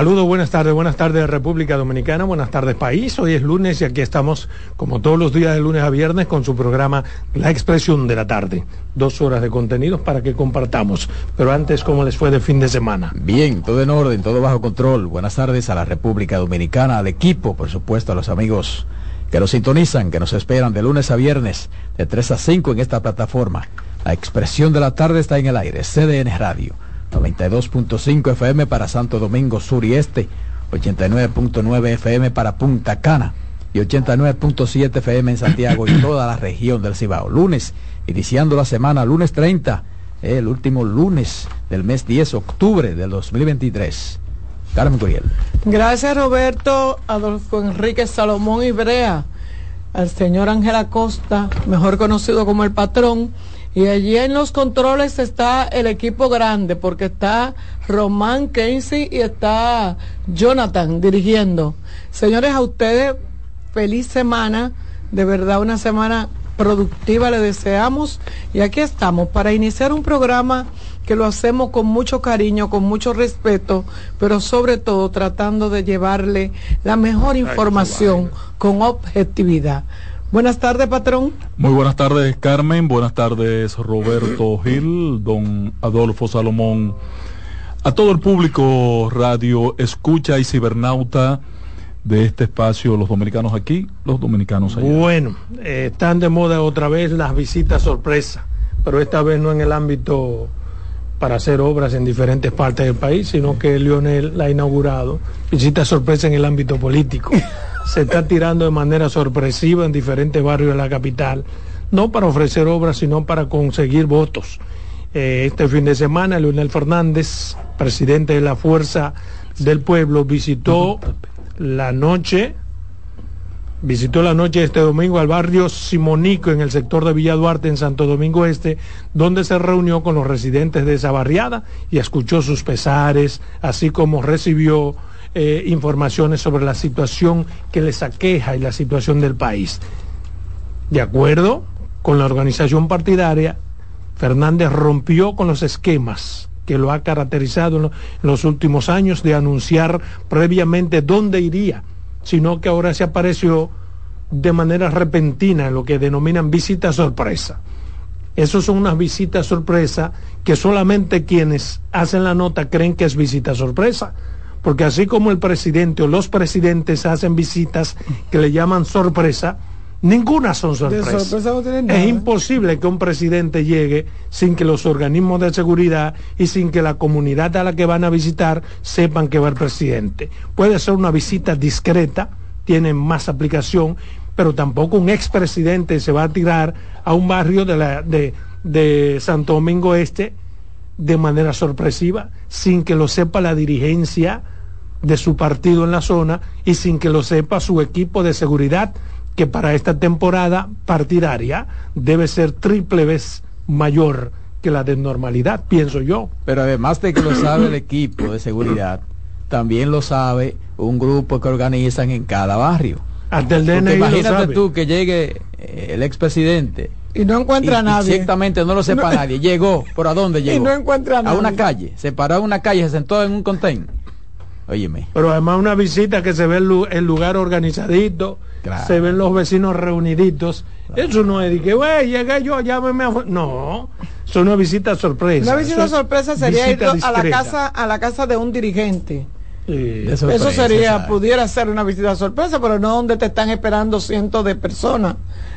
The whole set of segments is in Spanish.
Saludos, buenas tardes, buenas tardes República Dominicana, buenas tardes país. Hoy es lunes y aquí estamos como todos los días de lunes a viernes con su programa La Expresión de la Tarde. Dos horas de contenidos para que compartamos. Pero antes, ¿cómo les fue de fin de semana? Bien, todo en orden, todo bajo control. Buenas tardes a la República Dominicana, al equipo, por supuesto, a los amigos que nos sintonizan, que nos esperan de lunes a viernes, de 3 a 5 en esta plataforma. La Expresión de la Tarde está en el aire, CDN Radio 92.5 FM para Santo Domingo Sur y Este, 89.9 FM para Punta Cana y 89.7 FM en Santiago y toda la región del Cibao. Lunes, iniciando la semana, lunes 30, el último lunes del mes 10, octubre del 2023. Carmen Curiel. Gracias Roberto, Adolfo Enrique Salomón Ibrea, al señor Ángel Acosta, mejor conocido como el patrón y allí en los controles está el equipo grande, porque está Román Casey y está Jonathan dirigiendo. Señores, a ustedes feliz semana, de verdad una semana productiva le deseamos y aquí estamos para iniciar un programa que lo hacemos con mucho cariño, con mucho respeto, pero sobre todo tratando de llevarle la mejor información con objetividad. Buenas tardes, patrón. Muy buenas tardes, Carmen. Buenas tardes, Roberto Gil, don Adolfo Salomón. A todo el público radio, escucha y cibernauta de este espacio, los dominicanos aquí, los dominicanos allá. Bueno, eh, están de moda otra vez las visitas sorpresa, pero esta vez no en el ámbito para hacer obras en diferentes partes del país, sino que Lionel la ha inaugurado. Visita sorpresa en el ámbito político. se está tirando de manera sorpresiva en diferentes barrios de la capital, no para ofrecer obras, sino para conseguir votos. Eh, este fin de semana, Leonel Fernández, presidente de la Fuerza del Pueblo, visitó la noche, visitó la noche este domingo al barrio Simonico en el sector de Villa Duarte en Santo Domingo Este, donde se reunió con los residentes de esa barriada y escuchó sus pesares, así como recibió eh, informaciones sobre la situación que les aqueja y la situación del país. De acuerdo con la organización partidaria, Fernández rompió con los esquemas que lo ha caracterizado en los últimos años de anunciar previamente dónde iría, sino que ahora se apareció de manera repentina en lo que denominan visita sorpresa. Esas son unas visitas sorpresa que solamente quienes hacen la nota creen que es visita sorpresa porque así como el presidente o los presidentes hacen visitas que le llaman sorpresa, ninguna son sorpresas. es imposible que un presidente llegue sin que los organismos de seguridad y sin que la comunidad a la que van a visitar sepan que va el presidente. Puede ser una visita discreta, tiene más aplicación, pero tampoco un expresidente se va a tirar a un barrio de, la, de, de Santo Domingo Este de manera sorpresiva, sin que lo sepa la dirigencia de su partido en la zona y sin que lo sepa su equipo de seguridad, que para esta temporada partidaria debe ser triple vez mayor que la de normalidad, pienso yo. Pero además de que lo sabe el equipo de seguridad, también lo sabe un grupo que organizan en cada barrio. Hasta el DNI imagínate tú que llegue eh, el expresidente y no encuentra a nadie. Exactamente, no lo sepa nadie. Llegó, ¿por a dónde llegó? Y no encuentra a nadie. A una calle, se paró en una calle, se sentó en un contain. Óyeme. Pero además una visita que se ve el lugar organizadito, se ven los vecinos reuniditos. Eso no es de que, güey, llegué yo, llámeme a... No, es una visita sorpresa. Una visita sorpresa sería ir a la casa a la casa de un dirigente Eso sería, pudiera ser una visita sorpresa, pero no donde te están esperando cientos de personas.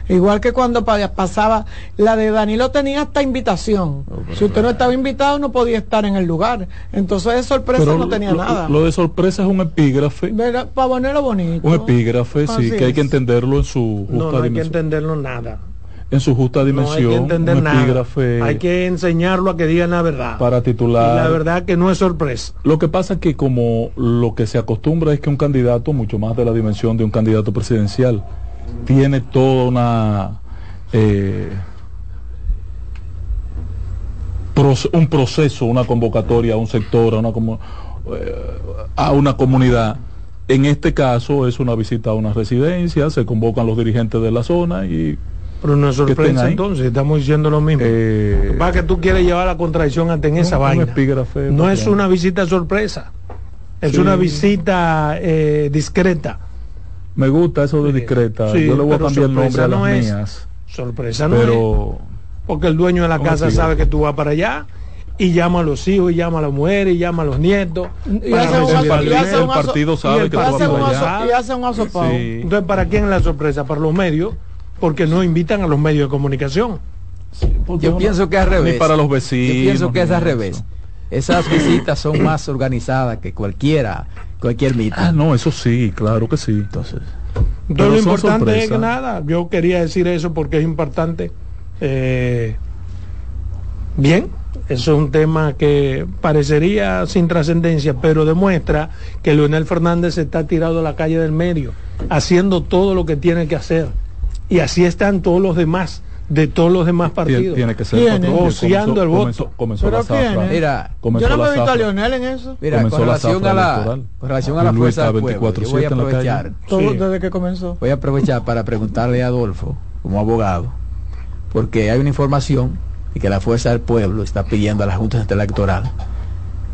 Igual que cuando pasaba la de Danilo tenía hasta invitación. Oh, si usted no estaba invitado no podía estar en el lugar. Entonces de sorpresa no tenía nada. Lo de sorpresa es un epígrafe. Para ponerlo bonito. Un epígrafe, sí, que hay que entenderlo en su justa no, no hay que entenderlo nada en su justa dimensión. hay que entender nada. Hay que enseñarlo a que digan la verdad. Para titular. Y la verdad que no es sorpresa. Lo que pasa es que como lo que se acostumbra es que un candidato, mucho más de la dimensión de un candidato presidencial, tiene toda una... Eh, un proceso, una convocatoria a un sector, a una, eh, a una comunidad. En este caso es una visita a una residencia, se convocan los dirigentes de la zona y pero no es sorpresa entonces, estamos diciendo lo mismo. Eh, Va que tú quieres llevar la contradicción ante en esa vaina. no es una visita sorpresa, es una visita eh, discreta. Me gusta eso de discreta. Yo le voy a cambiar el nombre a las mías. Sorpresa no pero... es. Porque el dueño de la casa sabe que tú vas para allá y llama a los hijos, y llama a las mujeres, y llama a los nietos. Y hace un, partido sabe que tú vas para allá. Y hace un asopado. Entonces, ¿para quién es la sorpresa? Para los medios porque no invitan a los medios de comunicación. Yo pienso que es al revés. Ni para los vecinos. Yo pienso que es al revés. Esas visitas son más organizadas que cualquiera, cualquier mito. Ah, no, eso sí, claro que sí. Entonces, lo importante es que nada, yo quería decir eso porque es importante. Eh, bien, eso es un tema que parecería sin trascendencia, pero demuestra que Leonel Fernández está tirado a la calle del medio, haciendo todo lo que tiene que hacer y así están todos los demás de todos los demás partidos. Tiene que ser negociando el voto. Comenzó, la zafra. Mira, yo no me he visto a Leonel en eso. Mira, con relación, a la, con relación a la fuerza del pueblo, yo voy a aprovechar. Todo desde que comenzó. Voy a aprovechar para preguntarle a Adolfo, como abogado, porque hay una información y que la fuerza del pueblo está pidiendo a la Junta Central Electoral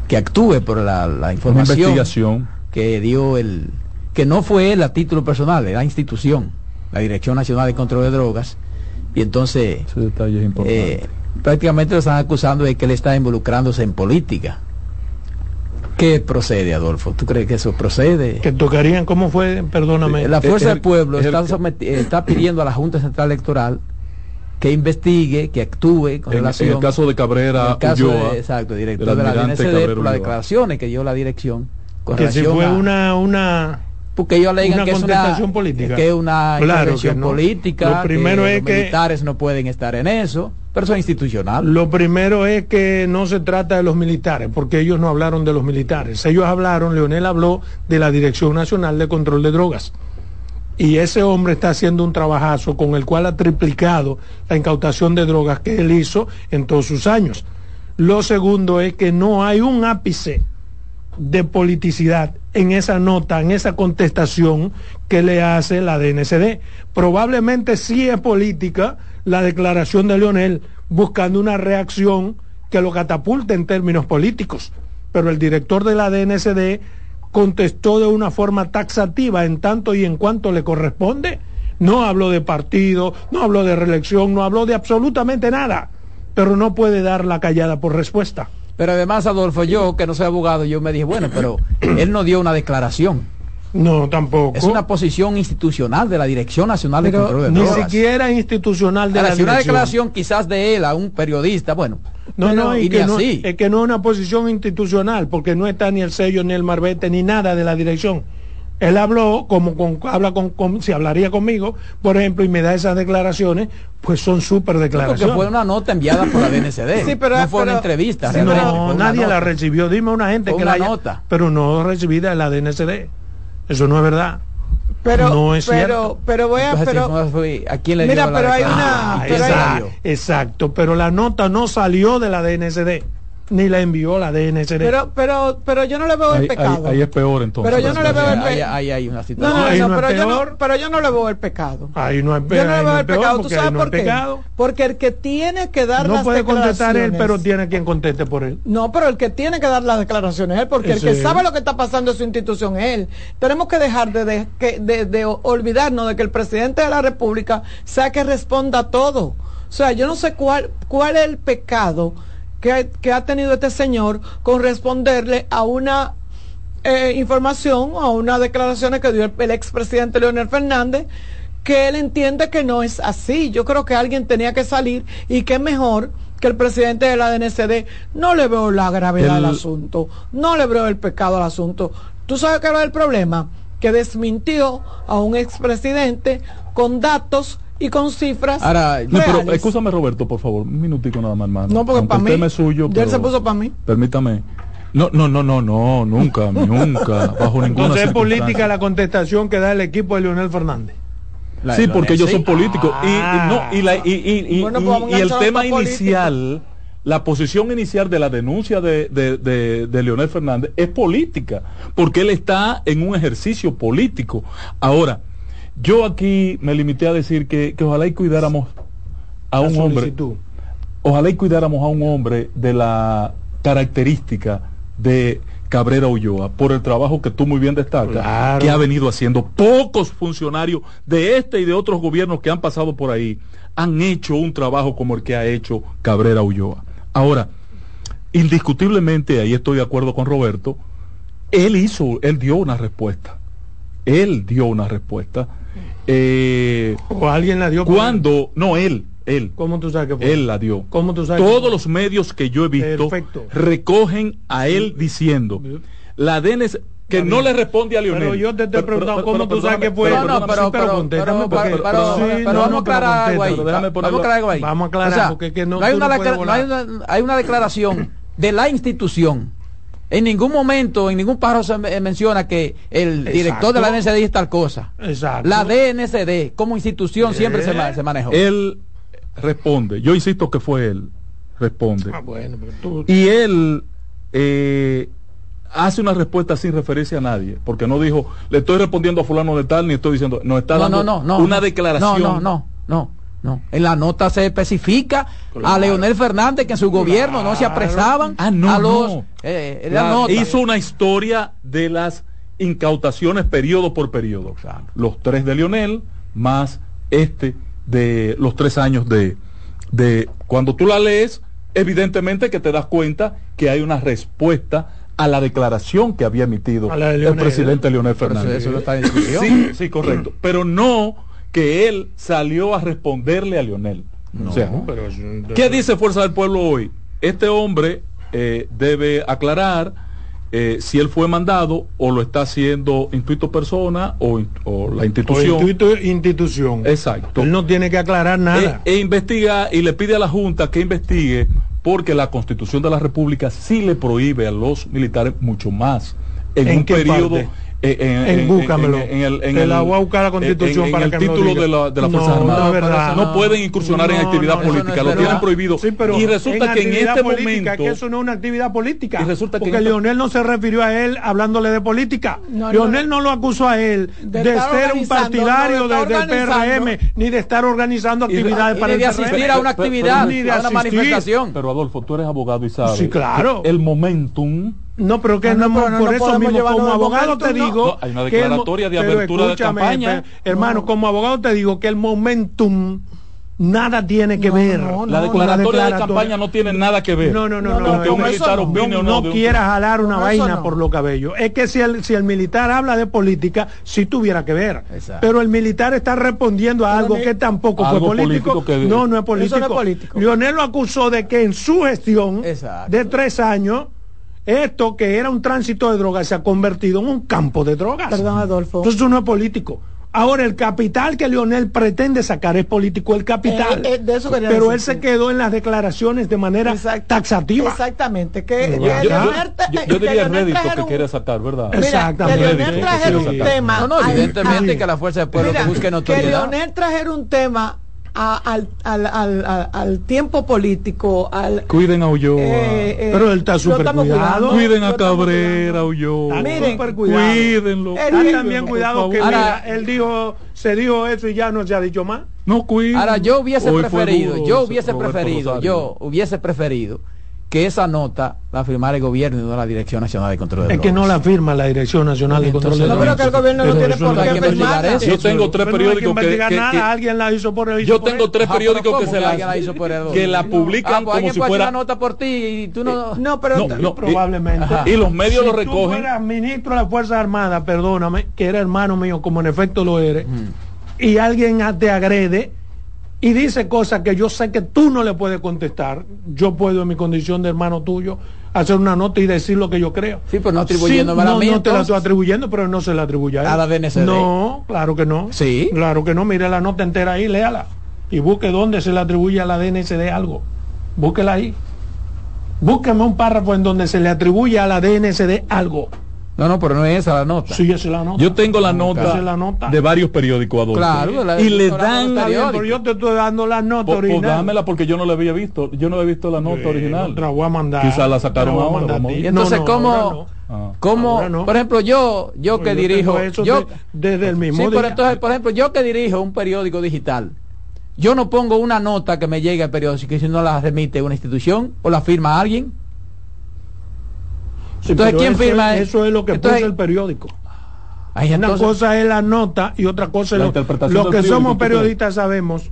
que actúe por la, la información investigación. que dio el que no fue él a título personal, era institución la Dirección Nacional de Control de Drogas, y entonces eh, prácticamente lo están acusando de que él está involucrándose en política. ¿Qué procede, Adolfo? ¿Tú crees que eso procede? Que tocarían, ¿cómo fue? Perdóname. La Fuerza del Pueblo está, está pidiendo a la Junta Central Electoral que investigue, que actúe con relación... En el caso de Cabrera Exacto, director de la DNCD, por las declaraciones que dio la dirección. Con que si fue una, una porque ellos le digan que es una política. que es una claro política, lo primero es los que militares no pueden estar en eso, pero eso es institucional. Lo primero es que no se trata de los militares, porque ellos no hablaron de los militares. Ellos hablaron, Leonel habló de la Dirección Nacional de Control de Drogas. Y ese hombre está haciendo un trabajazo con el cual ha triplicado la incautación de drogas que él hizo en todos sus años. Lo segundo es que no hay un ápice de politicidad en esa nota, en esa contestación que le hace la DNCD. Probablemente sí es política la declaración de Leonel buscando una reacción que lo catapulte en términos políticos, pero el director de la DNCD contestó de una forma taxativa en tanto y en cuanto le corresponde. No habló de partido, no habló de reelección, no habló de absolutamente nada, pero no puede dar la callada por respuesta. Pero además, Adolfo, yo que no soy abogado, yo me dije, bueno, pero él no dio una declaración. No, tampoco. Es una posición institucional de la Dirección Nacional de Control de Ni siquiera institucional de la Dirección. una declaración quizás de él a un periodista, bueno. No, no, y que no, es que no es una posición institucional, porque no está ni el sello, ni el marbete, ni nada de la dirección. Él habló como con, habla con, si hablaría conmigo, por ejemplo, y me da esas declaraciones, pues son súper declaraciones. Porque fue una nota enviada por la DNCD. sí, pero, no fue una entrevista. no, nadie la recibió. Dime una gente que la nota. pero no recibida de la DNCD. Eso no es verdad. Pero, no es pero, cierto. pero voy a, pero, ¿a quién le mira, pero hay una, ah, exacto, exacto, pero la nota no salió de la DNCD ni la envió la DNCD. Pero, pero, pero yo no le veo el pecado. Ahí, es peor entonces. Pero yo no le veo el pecado. Ahí, hay una situación. No, no, no, pero, yo no, pero yo no le veo el pecado. Ahí no es peor. Yo no le veo el pecado. ¿Tú sabes por qué? Porque el que tiene que dar no las puede contestar él, pero tiene quien conteste por él. No, pero el que tiene que dar las declaraciones es él, porque el que sabe lo que está pasando en su institución es él. Tenemos que dejar de, de, de, de olvidarnos de que el presidente de la República sea que responda a todo. O sea, yo no sé cuál, cuál es el pecado que, ha tenido este señor con responderle a una eh, información o unas declaraciones que dio el, el expresidente Leonel Fernández que él entiende que no es así. Yo creo que alguien tenía que salir y que mejor que el presidente de la DNCD no le veo la gravedad El- al asunto, no le veo el pecado al asunto. ¿Tú sabes qué era el problema? Que desmintió a un expresidente con datos y con cifras Ahora, No, pero escúchame Roberto, por favor, un minutico nada más, hermano. No, porque para el mí, tema es suyo, ya él pero se puso para mí. Permítame. No, no, no, no, no, nunca, nunca, bajo ninguna Entonces es política la contestación que da el equipo de Leonel Fernández. La- Sí, porque ellos son políticos. Y- Ah. Y, no, y, la- y- y- y- Bueno, y- pues y el tema inicial, la posición inicial de la denuncia de, de, de- de Leonel Fernández es política, porque él está en un ejercicio político. Ahora, yo aquí me limité a decir que, que ojalá y cuidáramos a La un hombre ojalá y cuidáramos a un hombre de la característica de Cabrera Ulloa por el trabajo que tú muy bien destacas, Claro. que ha venido haciendo. Pocos funcionarios de este y de otros gobiernos que han pasado por ahí han hecho un trabajo como el que ha hecho Cabrera Ulloa. Ahora, indiscutiblemente, ahí estoy de acuerdo con Roberto, él hizo, él dio una respuesta. Él dio una respuesta. Eh, O alguien la dio. cuando, no, él, él. ¿Cómo tú sabes que fue? Él la dio. ¿Cómo tú sabes Todos los medios que yo he visto Perfecto. recogen a él diciendo la DNS que no le responde a Lionel. Pero yo te estoy preguntando cómo tú sabes que fue. No, pero, vamos a aclarar algo ahí. Vamos a aclarar algo ahí. Vamos a aclarar, porque no- hay una declaración de la institución. En ningún momento, en ningún párrafo se me- menciona que el director de la. DNCD dice tal cosa. Exacto. La DNCD como institución siempre se, Eh. ma- se manejó. Él responde. Yo insisto que fue él. Responde. Ah, bueno, pero tú. Y él eh, hace una respuesta sin referencia a nadie, porque no dijo, le estoy respondiendo a fulano de tal, ni estoy diciendo, no está no, dando no, no, no. una no. declaración. No, no, no, no, no. En la nota se especifica a. Leonel Fernández que en su gobierno no se apresaban Ah, no, a los... no. eh, en la La- nota. hizo una historia de las incautaciones periodo por periodo. Los tres de Lionel, más este de los tres años de, de cuando tú la lees, evidentemente que te das cuenta que hay una respuesta a la declaración que había emitido el Leonel. presidente Leonel Fernández. eso no está en sí, correcto. Pero no que él salió a responderle a Lionel. O sea, pero es un- ¿Qué dice Fuerza del Pueblo hoy? Este hombre eh, debe aclarar eh, si él fue mandado o lo está haciendo intuito persona o, o la O institución. institu- institución. Exacto. Él no tiene que aclarar nada. E, e investiga y le pide a la Junta que investigue porque la Constitución de la República sí le prohíbe a los militares mucho más en, ¿En un periodo parte? Eh, en, En- búscamelo. en el, en Te el- la voy a buscar la Constitución en- en para el que me lo título diga. de la, de las No, Fuerzas no Armadas verdad. no pueden incursionar en actividad no, eso no política lo tienen prohibido Sí, pero y resulta que en este política, momento que eso no es una actividad política. Y resulta que porque en este- Leonel no se refirió a él hablándole de política. No, Leonel no. no, lo acusó a él De de, ser un partidario de de- del PRM, ni de estar organizando Y de- actividades Y para de el asistir PRM. a una actividad, ni de a una manifestación. pero Adolfo tú eres abogado y sabes Sí, claro. el momentum No, pero que No, no, no, pero no por nos eso mismo, como abogado te no. digo. No, hay una que el mo- declaratoria de pero abertura de campaña. hermano, No. como abogado te digo que el momentum nada tiene que No, ver. no, la no, declaratoria de campaña no tiene nada que ver No, no, no, No, no. no, que un militar no. opine o no, no quieras jalar una vaina no. por los cabellos. Es que si el, si el militar habla de política, sí tuviera que ver. Exacto. Pero el militar está respondiendo a algo que tampoco Algo fue político. No, no es político. Eso no es político. Leonel lo acusó de que en su gestión Exacto. de tres años, esto que era un tránsito de drogas se ha convertido en un campo de drogas. Perdón, Adolfo. Entonces eso no es político. Ahora, el capital que Leonel pretende sacar es político, el capital. Eh, eh, de eso quería Pero él se quedó en las declaraciones de manera Exact- taxativa. Exactamente. Que, Yo- que yo- Leonel yo- yo que diría que un- quiere sacar verdad Exacto. Mira, que Exactamente. Leonel que trajera un tema. No, no, evidentemente que la fuerza del pueblo Mira, busque que notoriedad. Leonel trajera un tema a- al, al, al, al, al tiempo político, al... cuiden a Ulloa eh, eh, Pero él está súper cuidado. cuiden a Cabrera. Ulloa Miren, cuídenlo Él- cuídenlo, también cuidado favor. que Ahora- mira, él dijo, se dijo eso y ya no se ha dicho más. no cuiden Ahora yo hubiese Hoy preferido, duro yo hubiese Roberto preferido, Rosario. yo hubiese preferido que esa nota la firmara el gobierno y no la Dirección Nacional de Control de Es que no la firma la Dirección Nacional de Control de No, pero que el gobierno no tiene por qué firmarla. Yo tengo tres periódicos que, que, alguien la hizo por él. Yo tengo tres periódicos que se la, la hizo por él. que la publican pues como si fuera la nota por ti y tú no No, pero no, no, probablemente. Y, y los medios si lo recogen. Tú fueras ministro de las Fuerzas Armadas, perdóname, que era hermano mío, como en efecto lo eres, y alguien te agrede y dice cosas que yo sé que tú no le puedes contestar, yo puedo en mi condición de hermano tuyo hacer una nota y decir lo que yo creo. Sí, pero no atribuyéndome Sí, a no, mí, no te la estoy atribuyendo, pero no se la atribuye a él. A la DNCD. No, claro que no. Sí. Claro que no. Mire la nota entera ahí, léala. Y busque dónde se le atribuye a la DNCD algo. Búsquela ahí. Búsqueme un párrafo en donde se le atribuye a la DNCD algo. No, no, pero no es esa la nota. Sí, esa es la nota. Yo tengo la nota, es la nota. de varios periódicos, Adolfo. Claro, la- y le dan... la- bien, pero yo te estoy dando la nota Po- pues original. dámela porque yo no la había visto. Yo no había visto la nota Sí, original. la voy a mandar. Quizá la sacaron ahora, mandar vamos. Y entonces, No, no, ¿cómo. Ah. no. por ejemplo, yo, yo Pues que yo dirijo, eso yo, de- desde el mismo sí, pero entonces, por ejemplo, yo que dirijo un periódico digital, yo no pongo una nota que me llegue al periódico, que si no la remite una institución o la firma alguien. Sí, Entonces, ¿quién eso firma es- eso? Eso es lo que Entonces- puso el periódico. Ay, Una entonces- cosa es la nota y otra cosa es La lo, interpretación lo del que periódico, somos periodistas sabemos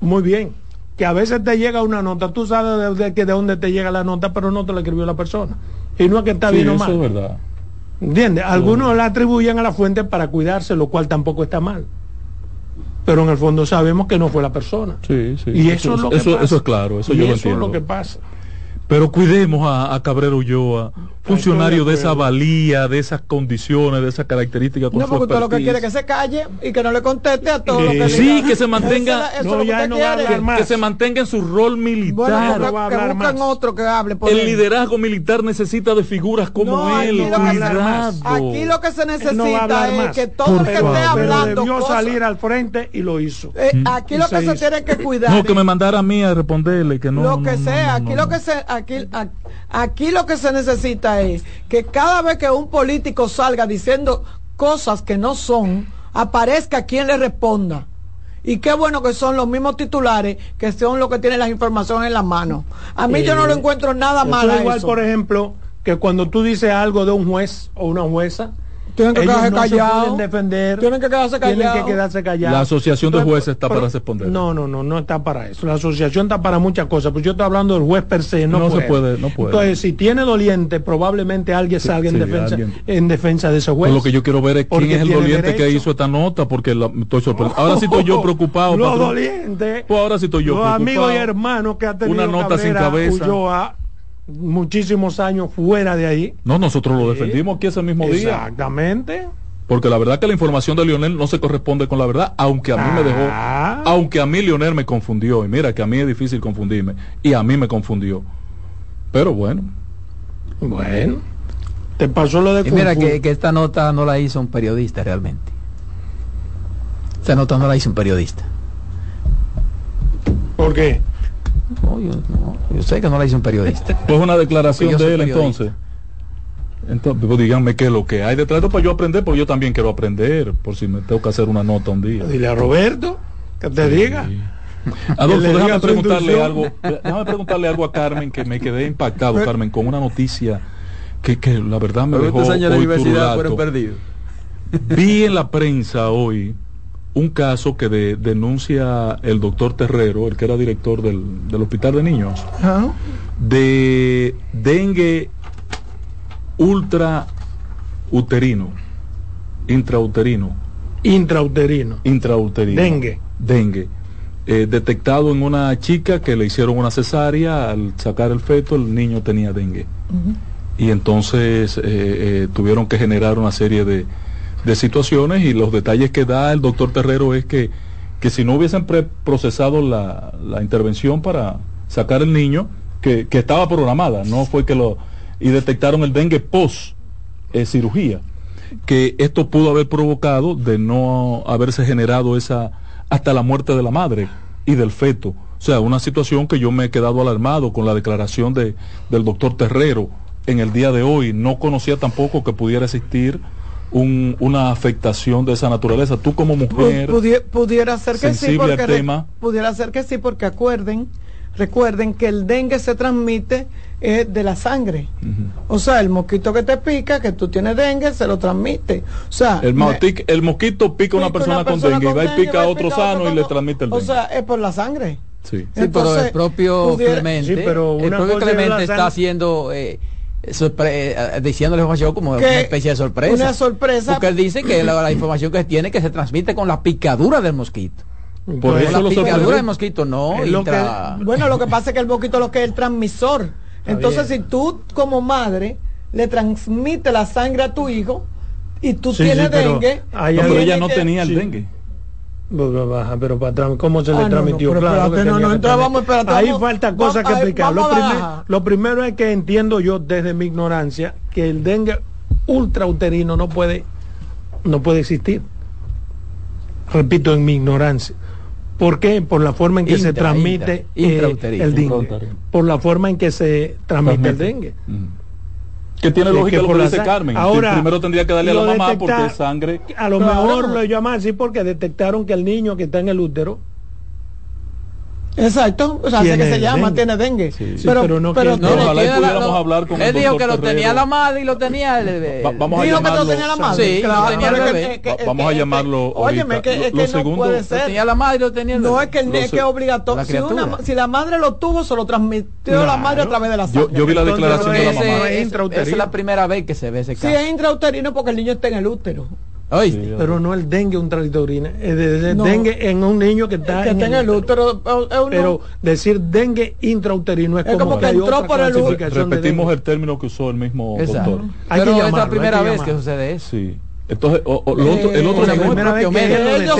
muy bien que a veces te llega una nota, tú sabes de, de, que de dónde te llega la nota, pero no te la escribió la persona. Y no es que está Sí, bien o eso mal. es verdad. ¿Entiendes? Algunos la atribuyen a la fuente para cuidarse, lo cual tampoco está mal. Pero en el fondo sabemos que no fue la persona. Sí, sí. Y eso, es lo que eso, pasa. eso es claro, eso Y yo lo eso entiendo. es lo que pasa. Pero cuidemos a, a Cabrero Ulloa, funcionario de esa valía, de esas condiciones, de esas características. Con No, porque usted lo que quiere es que se calle y que no le conteste a todo Sí. lo que Sí, diga. que se mantenga- Eso, No, que ya no va a quiere. hablar más. que se mantenga en su rol militar. Bueno, no va a que hablar busquen más. otro que hable por el él. liderazgo militar necesita de figuras como No, él. aquí lo que. Aquí lo que se necesita es más. que todo el que esté hablando debió cosas- salir al frente y lo hizo. Eh, aquí Y lo que se se tiene que cuidar No, que me mandara a mí a responderle, que no. lo que sea, aquí lo que se aquí, aquí lo que se necesita es que cada vez que un político salga diciendo cosas que no son, aparezca quien le responda. Y qué bueno que son los mismos titulares que son los que tienen las informaciones en la mano. A mí yo no lo encuentro nada Eso mal. es a igual, eso. por ejemplo, que cuando tú dices algo de un juez o una jueza, Tienen que ellos quedarse no callados. defender. Tienen que quedarse Tienen callados. que quedarse callados. La asociación de jueces está para responder. No, no, no, no está para eso. La asociación está para muchas cosas, pero yo estoy hablando del juez per se, no, No se puede, no puede. Entonces, si tiene doliente, probablemente alguien salga en sí, defensa alguien. en defensa de ese juez. Pues lo que yo quiero ver es quién Porque es el doliente que hizo esta nota, porque la- estoy sorprendido. Ahora sí estoy yo preocupado. Los dolientes. Pues ahora sí estoy yo los preocupado. amigos y hermanos que ha tenido Una nota sin cabeza. Ulloa, muchísimos años fuera de ahí. No, nosotros lo defendimos aquí ese mismo día. Exactamente. Porque la verdad que la información de Lionel no se corresponde con la verdad, aunque a mí me dejó, Ah. aunque a mí Lionel me confundió. Y mira que a mí es difícil confundirme. Y a mí me confundió. Pero bueno, Bueno, te pasó lo de Y mira que, que esta nota no la hizo un periodista realmente. Esta nota no la hizo un periodista. ¿Por qué? No, yo, no, yo sé que no la hizo un periodista. pues una declaración soy de él periodista. entonces. Entonces, pues, díganme qué es lo que hay detrás de esto para yo aprender, porque yo también quiero aprender, por si me tengo que hacer una nota un día. Dile a Roberto que te diga. Adolfo, Que le diga déjame preguntarle algo, déjame preguntarle algo a Carmen que me quedé impactado, Carmen, con una noticia que, que la verdad me dejó hoy turulato. perdidos. Vi en la prensa hoy un caso que de- denuncia el doctor Terrero, el que era director del, del hospital de niños, de dengue ultra uterino, intrauterino, Intrauterino. intrauterino. Dengue. Dengue. Eh, detectado en una chica que le hicieron una cesárea, al sacar el feto el niño tenía dengue. Y entonces eh, eh, tuvieron que generar una serie de, de situaciones y los detalles que da el doctor Terrero es que, que si no hubiesen procesado la, la intervención para sacar el niño, que, que estaba programada, no fue que lo... y detectaron el dengue post eh, cirugía, que esto pudo haber provocado de no haberse generado esa hasta la muerte de la madre y del feto. O sea, una situación que yo me he quedado alarmado con la declaración de, del doctor Terrero en el día de hoy. No conocía tampoco que pudiera existir un- una afectación de esa naturaleza. Tú como mujer... pudi- pudiera ser que sí porque re- tema. pudiera ser que sí porque acuerden recuerden que el dengue se transmite eh, de la sangre. O sea, el mosquito que te pica, que tú tienes dengue, se lo transmite. O sea, el, el mosquito pica a una persona, con dengue y va y pica a otro sano y le transmite el dengue. O sea, es por la sangre. Sí, pero el propio Clemente, el propio Clemente está haciendo... Eh, eh, diciendo la información como una especie de sorpresa. Una sorpresa. Porque él dice que la, información que tiene que se transmite con la picadura del mosquito. Por eso la picadura del mosquito no. bueno, lo que pasa es que el mosquito es lo que es el transmisor. Entonces, si tú como madre le transmite la sangre a tu hijo y tú tienes dengue. pero ella no tenía el dengue. Baja, pero para ¿cómo se le ah, transmitió? No, Ahí falta cosas que explicar. Lo, primero es que entiendo yo desde mi ignorancia que el dengue ultrauterino no puede, no puede existir. Repito, en mi ignorancia. ¿Por qué? Por la forma en que se transmite eh, el dengue. Por la forma en que se transmite el dengue. Que tiene lógica lo que dice Carmen. Ahora, primero tendría que darle a la mamá porque es sangre. A lo mejor lo llaman así porque detectaron que el niño que está en el útero Exacto, o sea, que se llama, tiene dengue. pero, no, pero no, ojalá pudiéramos hablar con Él dijo que lo tenía la madre y lo tenía el bebé. vamos dijo a llamarlo, que lo tenía la madre. Sí, claro, lo tenía el bebé. vamos a llamarlo. Óyeme, que, es que no puede ser. Lo tenía la madre y lo tenía el bebé. No es que, el, es que es obligatorio. Si, una, si la madre lo tuvo, se lo transmitió la madre a través de la sangre. Yo, vi la declaración de la mamá. Es la primera vez que se ve ese caso. Sí, es intrauterino porque el niño está en el útero pero no el dengue un es de, dengue en un niño que está, en, el, útero. Pero decir dengue intrauterino es, como, que, entró por el útero. Repetimos el término que usó el mismo doctor. pero es la primera vez que sucede eso. Sí. Entonces, o, o, lo otro, el otro la primera vez que ellos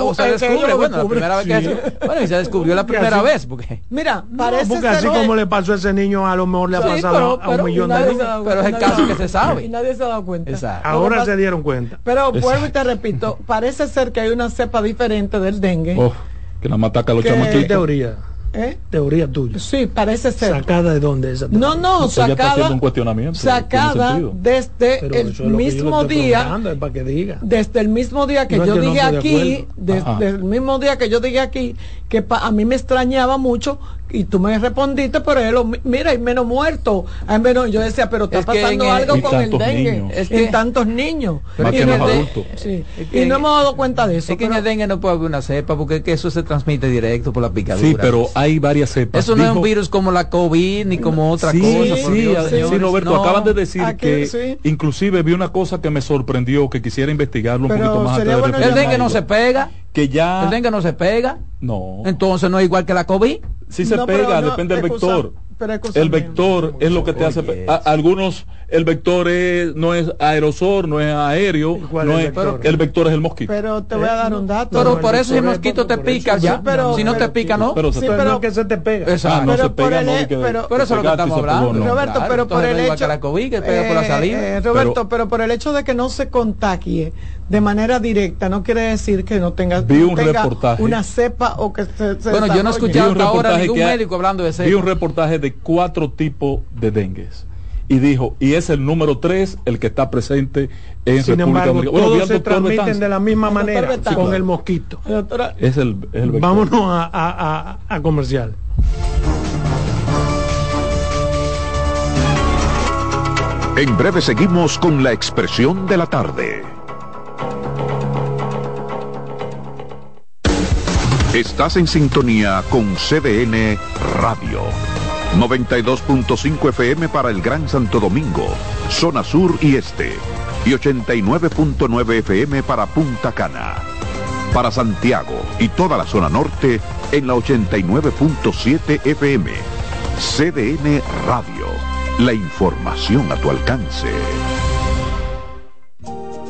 o se descubre, bueno, la primera vez que bueno, y se descubrió la primera vez, porque mira, parece no, porque así como le pasó a ese niño, a lo mejor le ha pasado a un millón de niños. Pero es el caso que se sabe. Y nadie se ha dado cuenta. Exacto. Ahora se dieron cuenta. Pero vuelvo y te repito, parece ser que hay una cepa diferente del dengue. Oh, que la mataca a los chamaquitos. teoría? ¿Eh? Teoría tuya. Sí, parece ser. ¿Sacada de dónde esa? No, no, sacada. Un cuestionamiento, sacada desde el mismo día. Desde el mismo día que yo dije aquí, desde el mismo día que yo dije aquí, que a mí me extrañaba mucho y tú me respondiste, pero él, mira, hay menos muertos, hay menos, yo decía, pero está pasando algo con el dengue, es que, en tantos niños. y, no hemos dado cuenta de eso. Es que en el dengue no puede haber una cepa, porque eso se transmite directo por la picadura. Sí, pero hay varias cepas. Eso no es un virus como la COVID ni como otra cosa. Sí, sí, Roberto, acaban de decir que inclusive vi una cosa que me sorprendió, que quisiera investigarlo un poquito más. el dengue no se pega. Que ya... El dengue no se pega. No. Entonces no es igual que la COVID. Sí se pega, depende del vector. El vector es lo que te hace. algunos, el vector es, no es aerosol, no es aéreo, no es, el vector es el mosquito. Pero te voy a dar un dato. Pero por eso el mosquito te pica ya. pero, si no te pica, ¿no? Pero, sí, pero que se te pega. Exacto. no se pega, no, pero, por eso es lo que estamos hablando. Roberto, pero por el hecho. la COVID, que pega por la salida. Eh, Roberto, pero por el hecho de que no se contagie de manera directa no quiere decir que no tengas vi un reportaje una cepa o que se, bueno yo no he escuchado ahora ningún médico hablando de cepa vi un reportaje de cuatro tipos de dengues y dijo y es el número tres el que está presente en Sin República embargo, Dominicana. Bueno, todos se transmiten de la misma manera con el mosquito es el, es el vámonos a, a, a, a comercial En breve seguimos con la expresión de la tarde. Estás en sintonía con CDN Radio. 92.5 FM para el Gran Santo Domingo, zona sur y este. Y 89.9 FM para Punta Cana. Para Santiago y toda la zona norte en la 89.7 FM. CDN Radio. La información a tu alcance.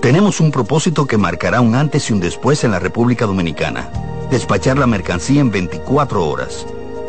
Tenemos un propósito que marcará un antes y un después en la República Dominicana despachar la mercancía en 24 horas.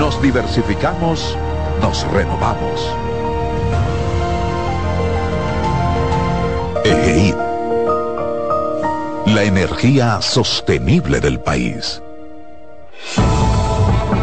Nos diversificamos, nos renovamos. EGI. La energía sostenible del país.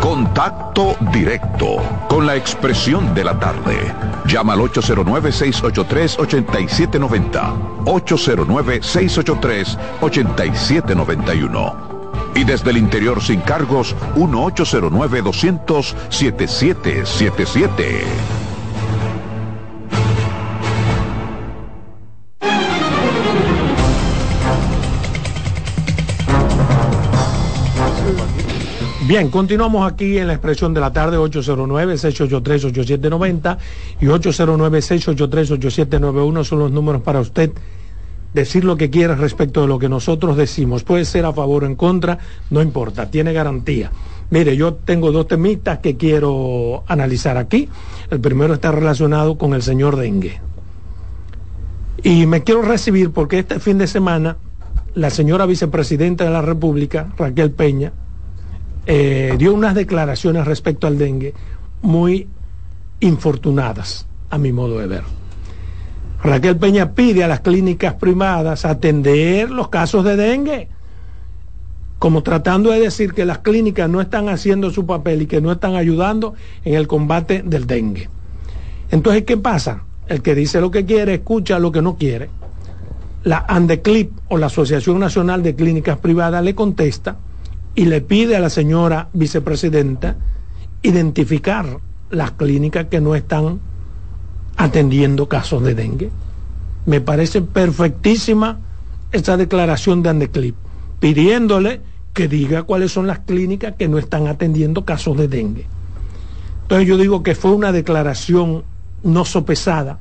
Contacto directo con la expresión de la tarde. Llama al 809-683-8790. 809-683-8791 y desde el interior sin cargos 1-809-200-7777. Bien, continuamos aquí en la expresión de la tarde 809-683-8790 y 809-683-8791 son los números para usted decir lo que quiera respecto de lo que nosotros decimos. Puede ser a favor o en contra, no importa, tiene garantía. Mire, yo tengo dos temitas que quiero analizar aquí. El primero está relacionado con el señor Dengue. Y me quiero recibir porque este fin de semana la señora vicepresidenta de la República, Raquel Peña, eh, dio unas declaraciones respecto al dengue muy infortunadas, a mi modo de ver. Raquel Peña pide a las clínicas privadas atender los casos de dengue, como tratando de decir que las clínicas no están haciendo su papel y que no están ayudando en el combate del dengue. Entonces, ¿qué pasa? El que dice lo que quiere, escucha lo que no quiere. La ANDECLIP o la Asociación Nacional de Clínicas Privadas le contesta y le pide a la señora vicepresidenta identificar las clínicas que no están atendiendo casos de dengue. Me parece perfectísima esa declaración de Andeclip, pidiéndole que diga cuáles son las clínicas que no están atendiendo casos de dengue. Entonces yo digo que fue una declaración no sopesada,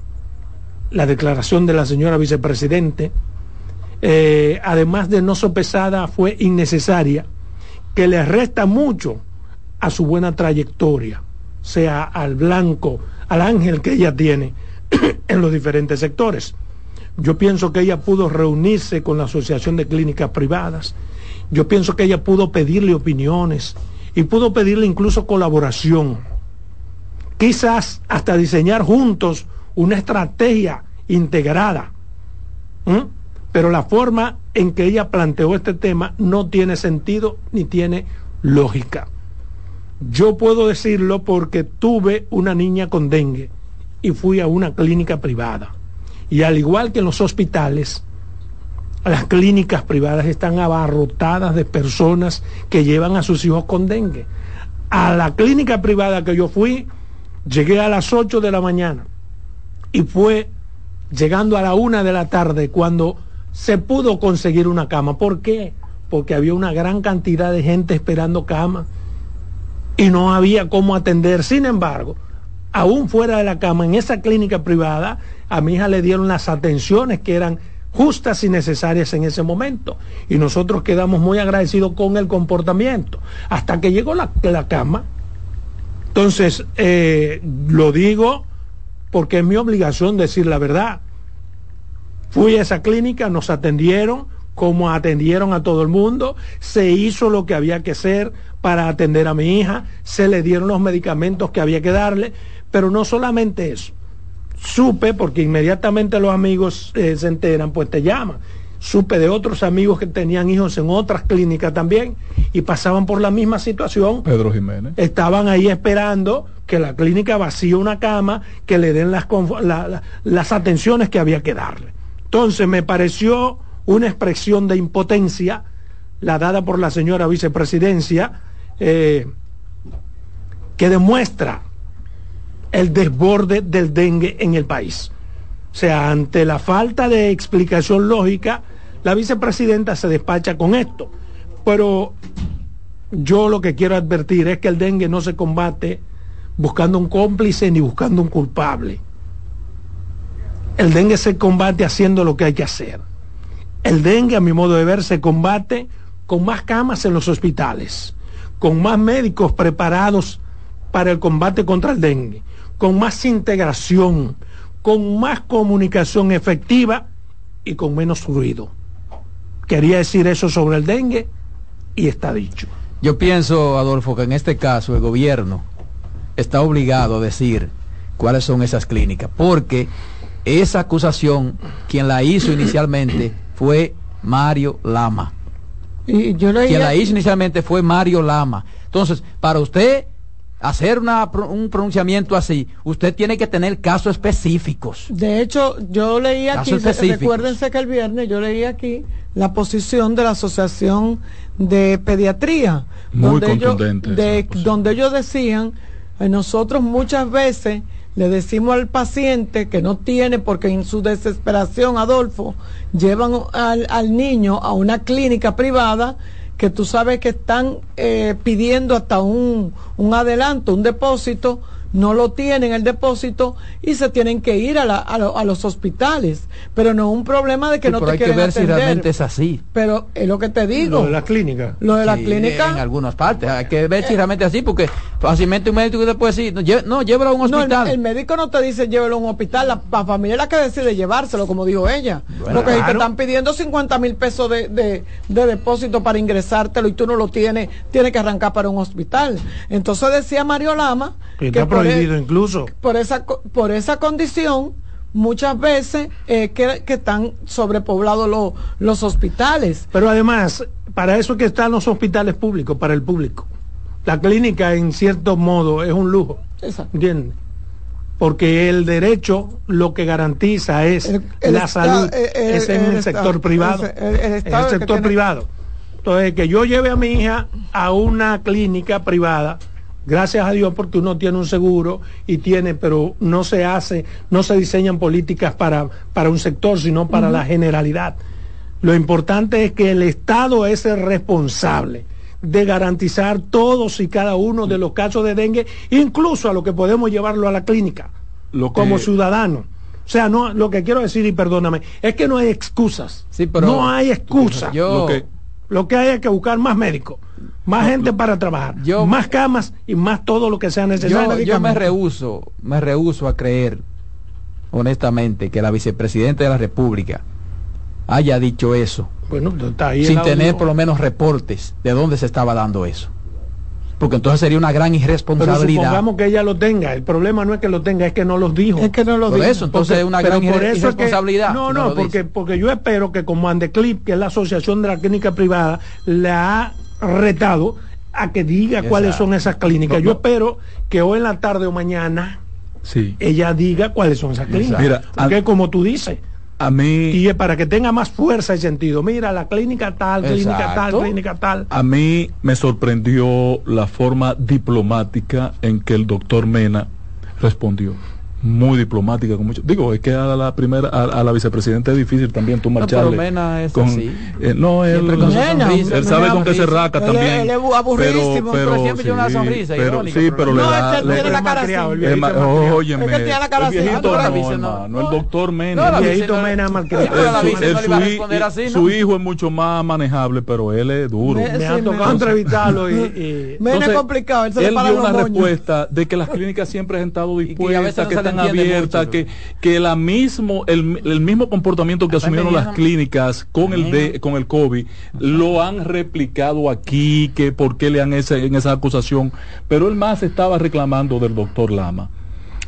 la declaración de la señora vicepresidente, eh, además de no sopesada, fue innecesaria, que le resta mucho a su buena trayectoria, sea al blanco al ángel que ella tiene en los diferentes sectores. Yo pienso que ella pudo reunirse con la Asociación de Clínicas Privadas. Yo pienso que ella pudo pedirle opiniones y pudo pedirle incluso colaboración. Quizás hasta diseñar juntos una estrategia integrada. Pero la forma en que ella planteó este tema no tiene sentido ni tiene lógica. Yo puedo decirlo porque tuve una niña con dengue y fui a una clínica privada. Y al igual que en los hospitales, las clínicas privadas están abarrotadas de personas que llevan a sus hijos con dengue. A la clínica privada que yo fui, llegué a las 8 de la mañana y fue llegando a la una de la tarde cuando se pudo conseguir una cama. ¿Por qué? Porque había una gran cantidad de gente esperando cama y no había cómo atender. Sin embargo, aún fuera de la cama, en esa clínica privada, a mi hija le dieron las atenciones que eran justas y necesarias en ese momento. Y nosotros quedamos muy agradecidos con el comportamiento. Hasta que llegó la, la cama. Entonces, eh, lo digo porque es mi obligación decir la verdad. Fui a esa clínica, nos atendieron como atendieron a todo el mundo, se hizo lo que había que hacer para atender a mi hija, se le dieron los medicamentos que había que darle, pero no solamente eso. Supe, porque inmediatamente los amigos eh, se enteran, pues te llaman. Supe de otros amigos que tenían hijos en otras clínicas también y pasaban por la misma situación. Pedro Jiménez. Estaban ahí esperando que la clínica vacíe una cama, que le den las, las atenciones que había que darle. Entonces me pareció una expresión de impotencia, la dada por la señora vicepresidencia, eh, que demuestra el desborde del dengue en el país. O sea, ante la falta de explicación lógica, la vicepresidenta se despacha con esto. Pero yo lo que quiero advertir es que el dengue no se combate buscando un cómplice ni buscando un culpable. El dengue se combate haciendo lo que hay que hacer. El dengue, a mi modo de ver, se combate con más camas en los hospitales, con más médicos preparados para el combate contra el dengue, con más integración, con más comunicación efectiva y con menos ruido. Quería decir eso sobre el dengue y está dicho. Yo pienso, Adolfo, que en este caso el gobierno está obligado a decir cuáles son esas clínicas, porque esa acusación, quien la hizo inicialmente fue Mario Lama. Y yo Quien la hizo inicialmente fue Mario Lama. Entonces, para usted hacer un pronunciamiento así, usted tiene que tener casos específicos. De hecho, yo leí aquí, recuérdense que el viernes yo leí aquí la posición de la Asociación de Pediatría, Muy donde, ellos, de, donde ellos decían, eh, nosotros muchas veces le decimos al paciente que no tiene, porque en su desesperación, Adolfo, llevan al, niño a una clínica privada que tú sabes que están eh, pidiendo hasta un, un adelanto, un depósito no lo tienen el depósito y se tienen que ir a, la, a, los hospitales. Pero no es un problema de que no te hay que ver si realmente es así. Pero es lo que te digo. Lo de la clínica. Lo de la clínica. En algunas partes. Hay que ver si realmente es así porque fácilmente un médico te puede decir, no, llévalo a un hospital. el, médico no te dice llévalo a un hospital. La, familia es la que decide llevárselo, como dijo ella. porque si te están pidiendo 50 mil pesos de, de, de depósito para ingresártelo y tú no lo tienes, tienes que arrancar para un hospital. Entonces decía Mario Lama que prohibido incluso. Por esa, por esa condición, muchas veces eh, que, están sobrepoblados los hospitales. Pero además, para eso que están los hospitales públicos, para el público. La clínica, en cierto modo, es un lujo. ¿Entiendes? Porque el derecho lo que garantiza es la salud. Es en el, sector privado. en el sector privado. Entonces, que yo lleve a mi hija a una clínica privada gracias a Dios porque uno tiene un seguro y tiene, pero no se hace, no se diseñan políticas para, para un sector, sino para la generalidad. Lo importante es que el Estado es el responsable de garantizar todos y cada uno de los casos de dengue, incluso a lo que podemos llevarlo a la clínica, como ciudadano. O sea, no, lo que quiero decir, y perdóname, es que no hay excusas. no hay excusas. Lo, que, lo que hay es que buscar más médicos más gente para trabajar, más camas y más todo lo que sea necesario. Yo, me rehuso, me rehuso a creer, honestamente, que la vicepresidenta de la República haya dicho eso, sin tener por lo menos reportes de dónde se estaba dando eso. Porque entonces sería una gran irresponsabilidad. Pero supongamos que ella lo tenga. El problema no es que lo tenga, es que no los dijo. Es que no lo dijo. eso, entonces es una gran irresponsabilidad. no, no, porque, porque yo espero que como Andeclip, que es la asociación de la clínica privada, la ha retado a que diga cuáles son esas clínicas. Yo espero que hoy en la tarde o mañana sí. ella diga cuáles son esas clínicas. Mira, Porque como tú dices, a mí y para que tenga más fuerza y sentido. Mira, la clínica tal, clínica tal, clínica tal. A mí me sorprendió la forma diplomática en que el doctor Mena respondió. Muy diplomática con mucho digo es que a la primera a, la vicepresidenta es difícil también tú marcharle Mena es con, así. Eh, no él, él sabe con qué se raca también él, es aburrísimo pero, pero, siempre sí, una sonrisa pero, sí pero le da no, tiene la cara así. óyeme es que tiene la cara el viejito no, no, el doctor Mena. El viejito Mena su hijo es mucho más manejable pero él es duro. Me ha tocado entrevistarlo y Mena es complicado él dio una respuesta de que las clínicas siempre han estado dispuestas que están abiertas que, que la mismo, el, el mismo comportamiento que asumieron las clínicas con el de, con el COVID lo han replicado aquí, que por qué le han ese, en esa acusación, pero él más estaba reclamando del doctor Lama.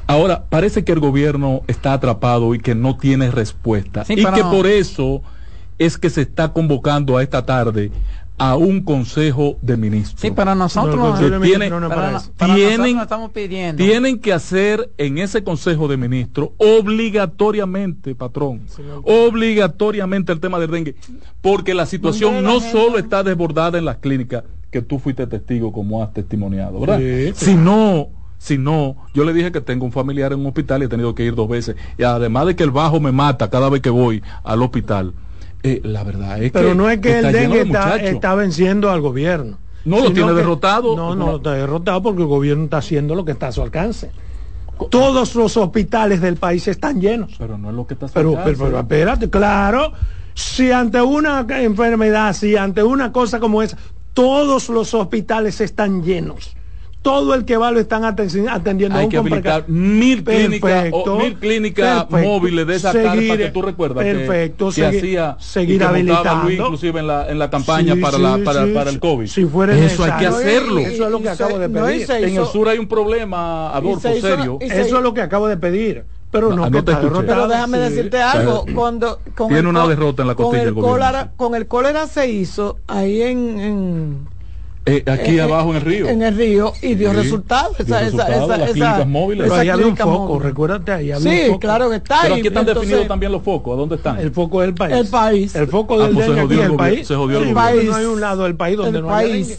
Ahora, parece que el gobierno está atrapado y que no tiene respuesta. y que por eso es que se está convocando a esta tarde a un consejo de ministros. Sí, para nosotros no, tienen, tienen, estamos pidiendo. tienen que hacer en ese consejo de ministros obligatoriamente, patrón, obligatoriamente el tema del dengue, porque la situación no solo está desbordada en las clínicas, que tú fuiste testigo como has testimoniado, ¿verdad? Sino si no, yo le dije que tengo un familiar en un hospital y he tenido que ir dos veces. Y además de que el bajo me mata cada vez que voy al hospital, eh, la verdad es Pero no es que el dengue está, venciendo al gobierno. No lo tiene derrotado. No, no, lo está derrotado porque el gobierno está haciendo lo que está a su alcance. Todos los hospitales del país están llenos. Pero no es lo que está a su pero, pero, pero, espérate, claro. Si ante una enfermedad, si ante una cosa como esa, todos los hospitales están llenos todo el que va lo están atendiendo. Hay que habilitar mil clínicas, mil clínicas móviles de esa seguir, que tú recuerdas perfecto, que, hacía seguir habilitando. inclusive en la, en la campaña para, la, para, para, el COVID. Si fuera eso hay que hacerlo. Eso es lo que acabo de pedir. en el sur hay un problema, Adolfo, serio. Eso es lo que acabo de pedir. Pero no, no, te Pero déjame decirte algo. Cuando, con Tiene una derrota en la costilla con el, cólera, con el cólera se hizo ahí en, en eh, aquí eh, abajo en el río. En el río y dio resultados. Esa, esa, esa, las clínicas móviles. Pero ahí había un foco, recuérdate, ahí había sí, un foco. claro que está. Pero aquí están definidos también los focos. ¿A dónde están? El foco del país. El país. El foco del ah, pues aquí el, país. Se jodió el, el país. No hay un lado del país donde el no país.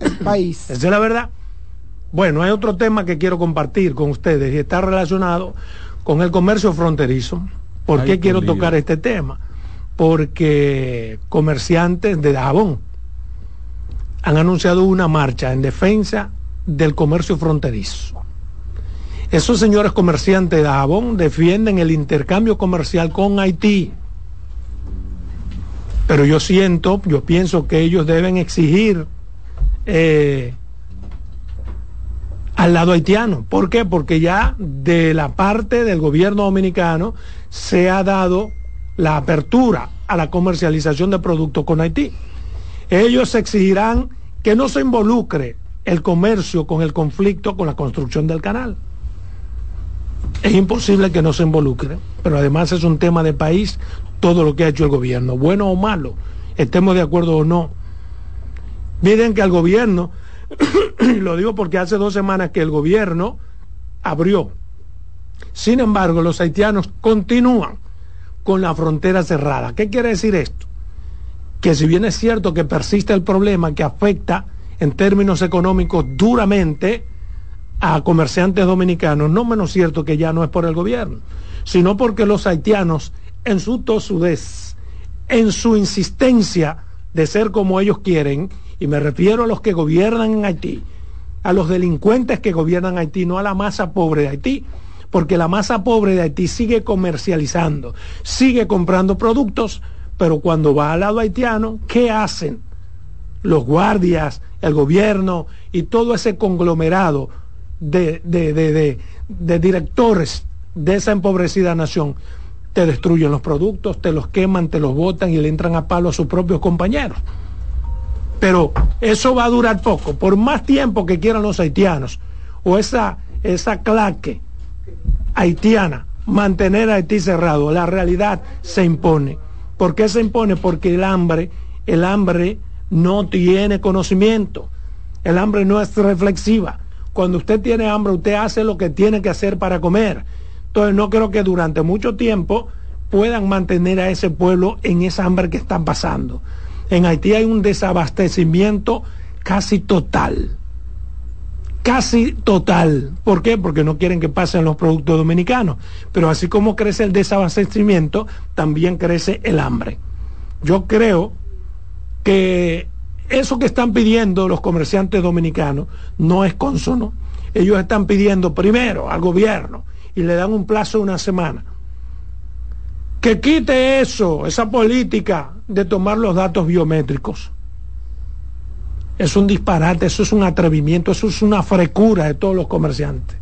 hay El país. Esa es la verdad. Bueno, hay otro tema que quiero compartir con ustedes y está relacionado con el comercio fronterizo. ¿Por qué quiero tocar este tema? Porque comerciantes de Dajabón han anunciado una marcha en defensa del comercio fronterizo. Esos señores comerciantes de Jabón defienden el intercambio comercial con Haití. Pero yo siento, yo pienso que ellos deben exigir eh, al lado haitiano. ¿Por qué? Porque ya de la parte del gobierno dominicano se ha dado la apertura a la comercialización de productos con Haití ellos exigirán que no se involucre el comercio con el conflicto con la construcción del canal. Es imposible que no se involucre, pero además es un tema de país todo lo que ha hecho el gobierno, bueno o malo, estemos de acuerdo o no. Miren que al gobierno, lo digo porque hace dos semanas que el gobierno abrió. Sin embargo, los haitianos continúan con la frontera cerrada. ¿Qué quiere decir esto? Que si bien es cierto que persiste el problema que afecta en términos económicos duramente a comerciantes dominicanos, no menos cierto que ya no es por el gobierno, sino porque los haitianos en su tosudez, en su insistencia de ser como ellos quieren, y me refiero a los que gobiernan en Haití, a los delincuentes que gobiernan Haití, no a la masa pobre de Haití, porque la masa pobre de Haití sigue comercializando, sigue comprando productos, pero cuando va al lado haitiano, ¿qué hacen? Los guardias, el gobierno y todo ese conglomerado de, directores de esa empobrecida nación te destruyen los productos, te los queman, te los botan y le entran a palo a sus propios compañeros. Pero eso va a durar poco. Por más tiempo que quieran los haitianos o esa, esa claque haitiana mantener a Haití cerrado, la realidad se impone. ¿Por qué se impone? Porque el hambre, el hambre no tiene conocimiento. El hambre no es reflexiva. Cuando usted tiene hambre, usted hace lo que tiene que hacer para comer. Entonces no creo que durante mucho tiempo puedan mantener a ese pueblo en esa hambre que están pasando. En Haití hay un desabastecimiento casi total casi total. ¿Por qué? Porque no quieren que pasen los productos dominicanos. Pero así como crece el desabastecimiento, también crece el hambre. Yo creo que eso que están pidiendo los comerciantes dominicanos no es consono. Ellos están pidiendo primero al gobierno y le dan un plazo de una semana. Que quite eso, esa política de tomar los datos biométricos. Es un disparate, eso es un atrevimiento, eso es una frecura de todos los comerciantes.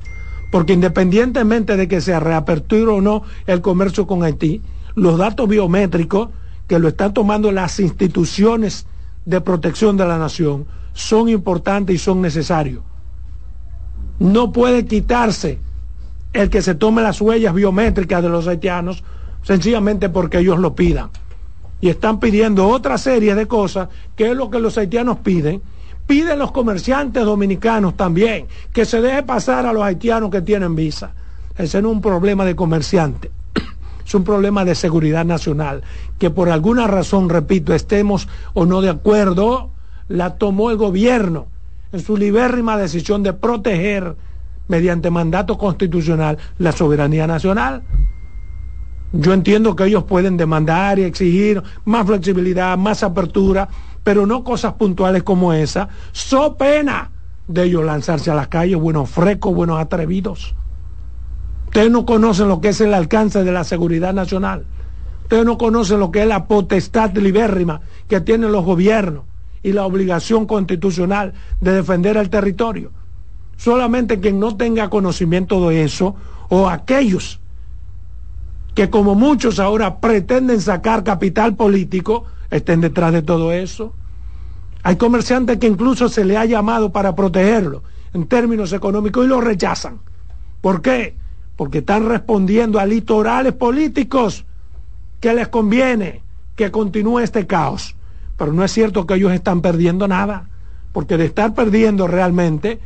Porque independientemente de que sea reapertura o no el comercio con Haití, los datos biométricos que lo están tomando las instituciones de protección de la nación son importantes y son necesarios. No puede quitarse el que se tome las huellas biométricas de los haitianos sencillamente porque ellos lo pidan. Y están pidiendo otra serie de cosas, que es lo que los haitianos piden. Piden los comerciantes dominicanos también, que se deje pasar a los haitianos que tienen visa. Ese no es un problema de comerciante, es un problema de seguridad nacional, que por alguna razón, repito, estemos o no de acuerdo, la tomó el gobierno en su libérrima decisión de proteger mediante mandato constitucional la soberanía nacional. Yo entiendo que ellos pueden demandar y exigir más flexibilidad, más apertura, pero no cosas puntuales como esa. So pena de ellos lanzarse a las calles, buenos frescos, buenos atrevidos. Ustedes no conocen lo que es el alcance de la seguridad nacional. Ustedes no conocen lo que es la potestad libérrima que tienen los gobiernos y la obligación constitucional de defender el territorio. Solamente quien no tenga conocimiento de eso, o aquellos que como muchos ahora pretenden sacar capital político, estén detrás de todo eso. Hay comerciantes que incluso se le ha llamado para protegerlo en términos económicos y lo rechazan. ¿Por qué? Porque están respondiendo a litorales políticos que les conviene que continúe este caos. Pero no es cierto que ellos están perdiendo nada, porque de estar perdiendo realmente,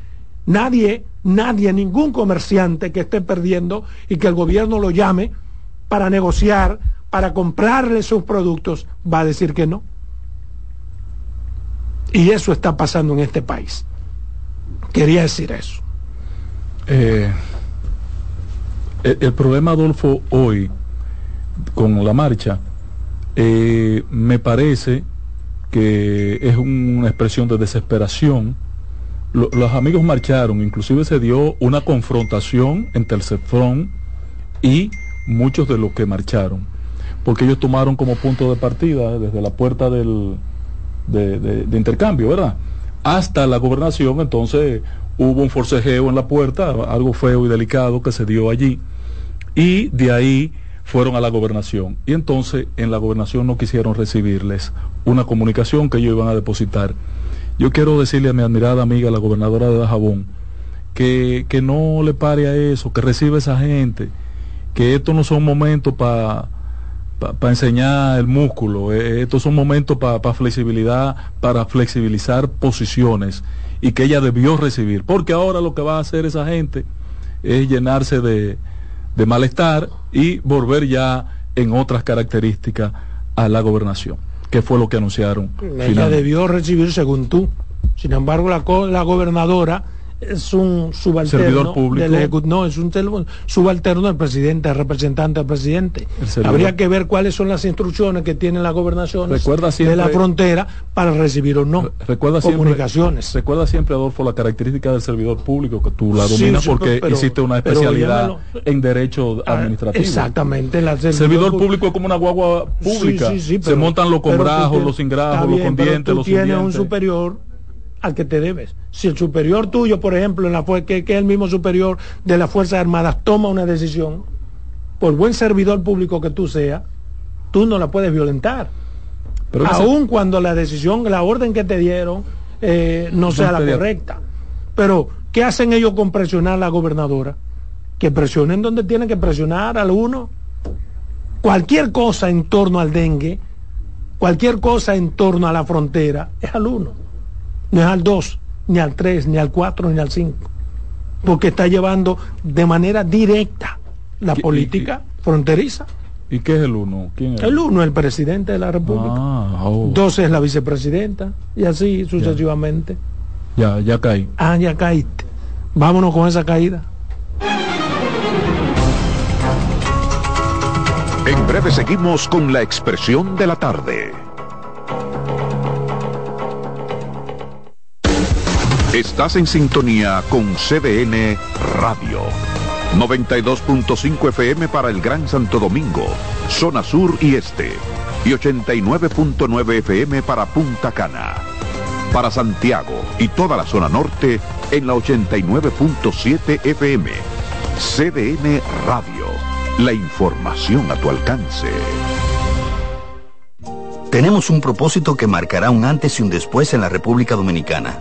nadie, nadie, ningún comerciante que esté perdiendo y que el gobierno lo llame, para negociar, para comprarle sus productos, va a decir que no. Y eso está pasando en este país. Quería decir eso. Eh, el, problema, Adolfo, hoy, con la marcha, eh, me parece que es una expresión de desesperación. los amigos marcharon, inclusive se dio una confrontación entre el CEFRON y muchos de los que marcharon, porque ellos tomaron como punto de partida desde la puerta del, de, intercambio, ¿verdad? Hasta la gobernación, entonces hubo un forcejeo en la puerta, algo feo y delicado que se dio allí, y de ahí fueron a la gobernación. Y entonces en la gobernación no quisieron recibirles una comunicación que ellos iban a depositar. Yo quiero decirle a mi admirada amiga, la gobernadora de Dajabón, que, que no le pare a eso, que reciba esa gente, que estos no son momentos para enseñar el músculo, eh, estos son momentos para flexibilidad, para flexibilizar posiciones y que ella debió recibir, porque ahora lo que va a hacer esa gente es llenarse de, de malestar y volver ya en otras características a la gobernación, que fue lo que anunciaron. Ella debió recibir según tú. Sin embargo, la, la gobernadora es un subalterno público. no, es un subalterno del presidente, representante del presidente. Habría que ver cuáles son las instrucciones que tiene la gobernación de la frontera para recibir o no recuerda comunicaciones. recuerda siempre, Adolfo, la característica del servidor público, que tú la dominas porque hiciste una especialidad en derecho ah, administrativo. Exactamente. el servidor, público es como una guagua pública. Se montan los congrajos, los ingrajos, los condientes, los tienes un superior al que te debes. Si el superior tuyo, por ejemplo, en la que, que es el mismo superior de las Fuerzas Armadas, toma una decisión, por buen servidor público que tú seas, tú no la puedes violentar. Pero Aun cuando la decisión, la orden que te dieron, eh, no sea la correcta. Pero, ¿qué hacen ellos con presionar a la gobernadora? Que presionen donde tienen que presionar al uno. Cualquier cosa en torno al dengue, cualquier cosa en torno a la frontera, es al uno no es al 2, ni al 3, ni al 4, ni al 5, porque está llevando de manera directa la política fronteriza. ¿Y qué es el 1? ¿Quién es? El 1 es el presidente de la República. Ah, oh. Dos es la vicepresidenta, y así sucesivamente. Ya, ya caí. Ah, ya caíste. Vámonos con esa caída. En breve seguimos con la expresión de la tarde. Estás en sintonía con CDN Radio. 92.5 FM para el Gran Santo Domingo, zona sur y este. Y 89.9 FM para Punta Cana. Para Santiago y toda la zona norte en la 89.7 FM. CDN Radio. La información a tu alcance. Tenemos un propósito que marcará un antes y un después en la República Dominicana.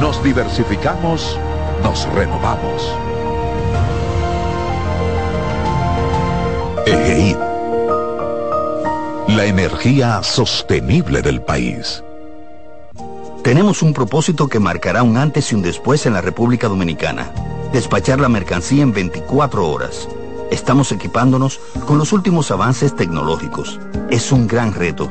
Nos diversificamos, nos renovamos. EGEID. La energía sostenible del país. Tenemos un propósito que marcará un antes y un después en la República Dominicana. Despachar la mercancía en 24 horas. Estamos equipándonos con los últimos avances tecnológicos. Es un gran reto,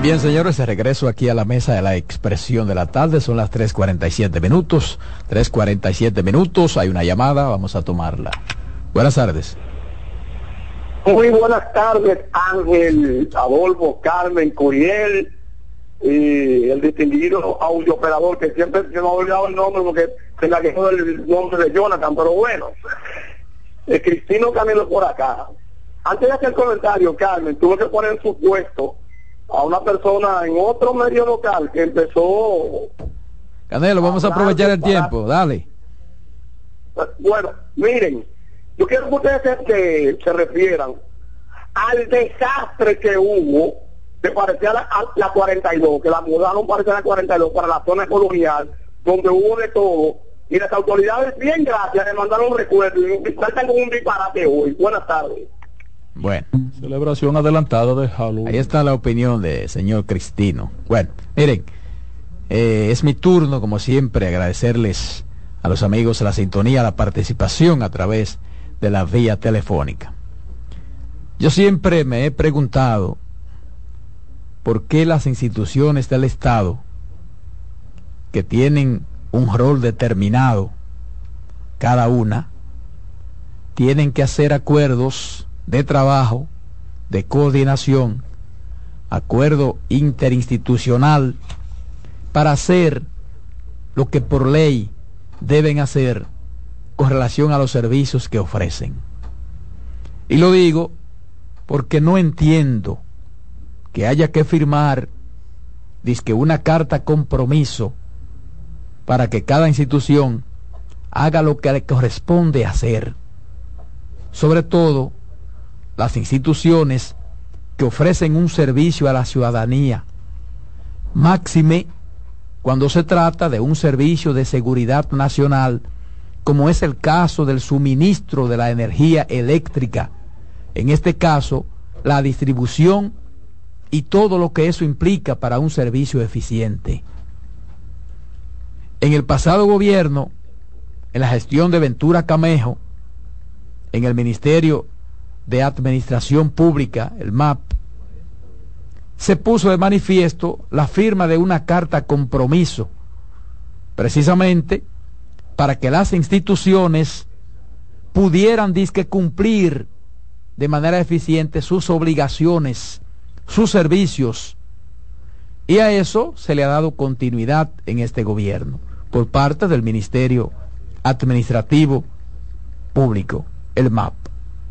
Bien, señores, de regreso aquí a la mesa de la expresión de la tarde. Son las 3.47 minutos. 3.47 minutos. Hay una llamada, vamos a tomarla. Buenas tardes. Muy buenas tardes, Ángel, Adolfo, Carmen, Curiel y el distinguido audio operador que siempre se me ha olvidado el nombre porque se me quedó el nombre de Jonathan, pero bueno. Eh, Cristino Camilo por acá. Antes de hacer el comentario, Carmen, tuve que poner su puesto a una persona en otro medio local que empezó... Canelo, vamos a aprovechar el tiempo, dale. Bueno, miren, yo quiero que ustedes se, se refieran al desastre que hubo, que parecía la, la 42, que la mudaron parecía la 42 para la zona colonial, donde hubo de todo, y las autoridades, bien gracias, le mandaron un recuerdo y saltan con un disparate hoy. Buenas tardes. Bueno. Celebración adelantada de Halloween. Ahí está la opinión de señor Cristino. Bueno, miren, eh, es mi turno, como siempre, agradecerles a los amigos la sintonía, la participación a través de la vía telefónica. Yo siempre me he preguntado por qué las instituciones del Estado, que tienen un rol determinado, cada una, tienen que hacer acuerdos de trabajo, de coordinación, acuerdo interinstitucional para hacer lo que por ley deben hacer con relación a los servicios que ofrecen. Y lo digo porque no entiendo que haya que firmar que una carta compromiso para que cada institución haga lo que le corresponde hacer. Sobre todo las instituciones que ofrecen un servicio a la ciudadanía. Máxime cuando se trata de un servicio de seguridad nacional, como es el caso del suministro de la energía eléctrica, en este caso, la distribución y todo lo que eso implica para un servicio eficiente. En el pasado gobierno, en la gestión de Ventura Camejo, en el Ministerio de Administración Pública, el MAP, se puso de manifiesto la firma de una carta compromiso, precisamente para que las instituciones pudieran disque cumplir de manera eficiente sus obligaciones sus servicios. Y a eso se le ha dado continuidad en este gobierno por parte del Ministerio Administrativo Público, el MAP,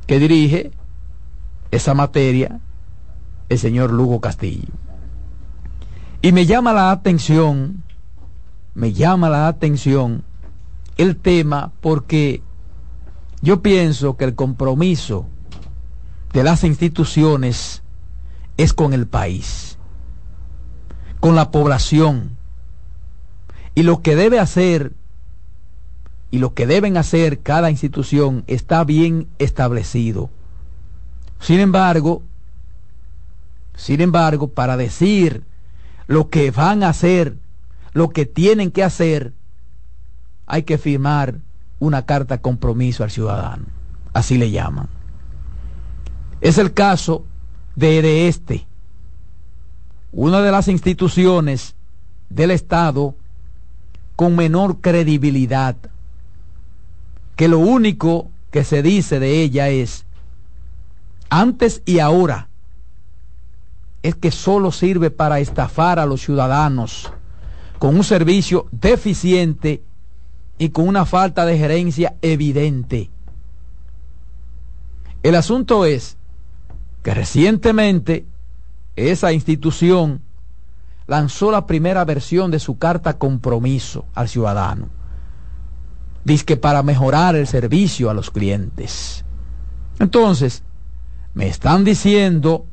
que dirige esa materia el señor Lugo Castillo. Y me llama la atención, me llama la atención el tema porque yo pienso que el compromiso de las instituciones es con el país, con la población. Y lo que debe hacer y lo que deben hacer cada institución está bien establecido. Sin embargo, sin embargo, para decir lo que van a hacer, lo que tienen que hacer, hay que firmar una carta compromiso al ciudadano. Así le llaman. Es el caso de este, una de las instituciones del Estado con menor credibilidad, que lo único que se dice de ella es, antes y ahora, es que solo sirve para estafar a los ciudadanos con un servicio deficiente y con una falta de gerencia evidente. El asunto es que recientemente esa institución lanzó la primera versión de su carta compromiso al ciudadano. Dice que para mejorar el servicio a los clientes. Entonces, me están diciendo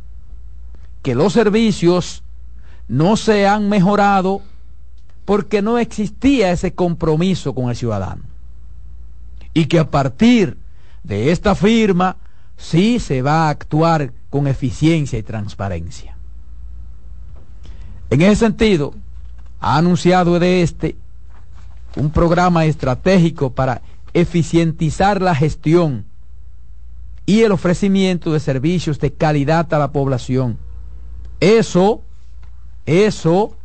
que los servicios no se han mejorado porque no existía ese compromiso con el ciudadano. Y que a partir de esta firma sí se va a actuar con eficiencia y transparencia. En ese sentido, ha anunciado de este un programa estratégico para eficientizar la gestión y el ofrecimiento de servicios de calidad a la población. Eso, eso,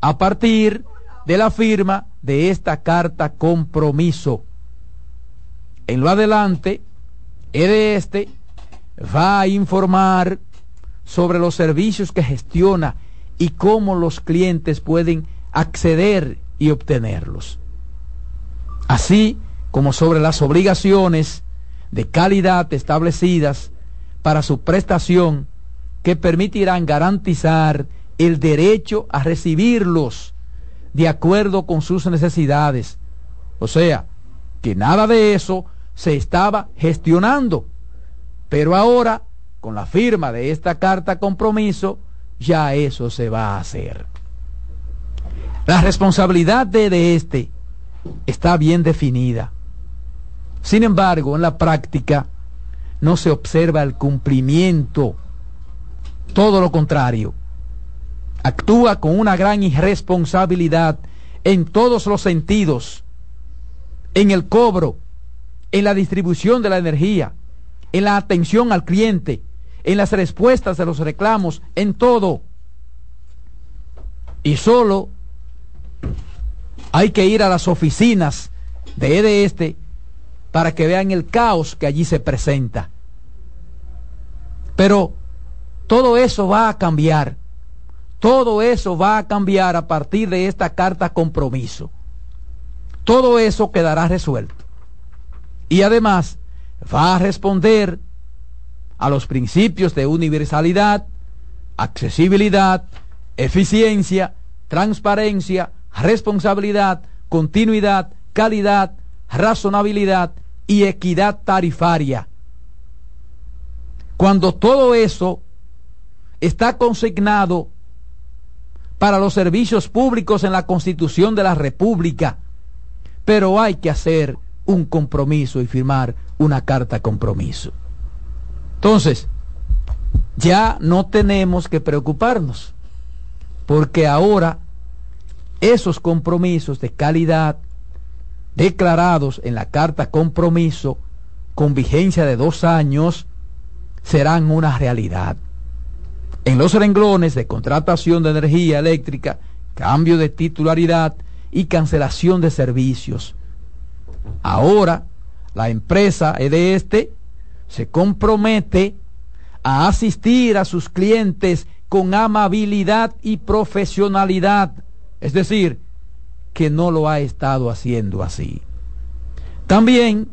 a partir de la firma de esta carta compromiso. En lo adelante, de este va a informar sobre los servicios que gestiona y cómo los clientes pueden acceder y obtenerlos. Así como sobre las obligaciones de calidad establecidas para su prestación que permitirán garantizar el derecho a recibirlos de acuerdo con sus necesidades. O sea, que nada de eso se estaba gestionando pero ahora, con la firma de esta carta compromiso, ya eso se va a hacer. La responsabilidad de, este está bien definida. Sin embargo, en la práctica no se observa el cumplimiento. Todo lo contrario. Actúa con una gran irresponsabilidad en todos los sentidos. En el cobro, en la distribución de la energía, en la atención al cliente, en las respuestas a los reclamos, en todo. Y solo hay que ir a las oficinas de EDE Este para que vean el caos que allí se presenta. Pero todo eso va a cambiar. Todo eso va a cambiar a partir de esta carta compromiso. Todo eso quedará resuelto. Y además va a responder a los principios de universalidad, accesibilidad, eficiencia, transparencia, responsabilidad, continuidad, calidad, razonabilidad y equidad tarifaria. Cuando todo eso está consignado para los servicios públicos en la Constitución de la República, pero hay que hacer un compromiso y firmar una carta compromiso. Entonces, ya no tenemos que preocuparnos, porque ahora esos compromisos de calidad declarados en la carta compromiso con vigencia de dos años serán una realidad. En los renglones de contratación de energía eléctrica, cambio de titularidad y cancelación de servicios. Ahora, la empresa de este se compromete a asistir a sus clientes con amabilidad y profesionalidad, es decir, que no lo ha estado haciendo así. También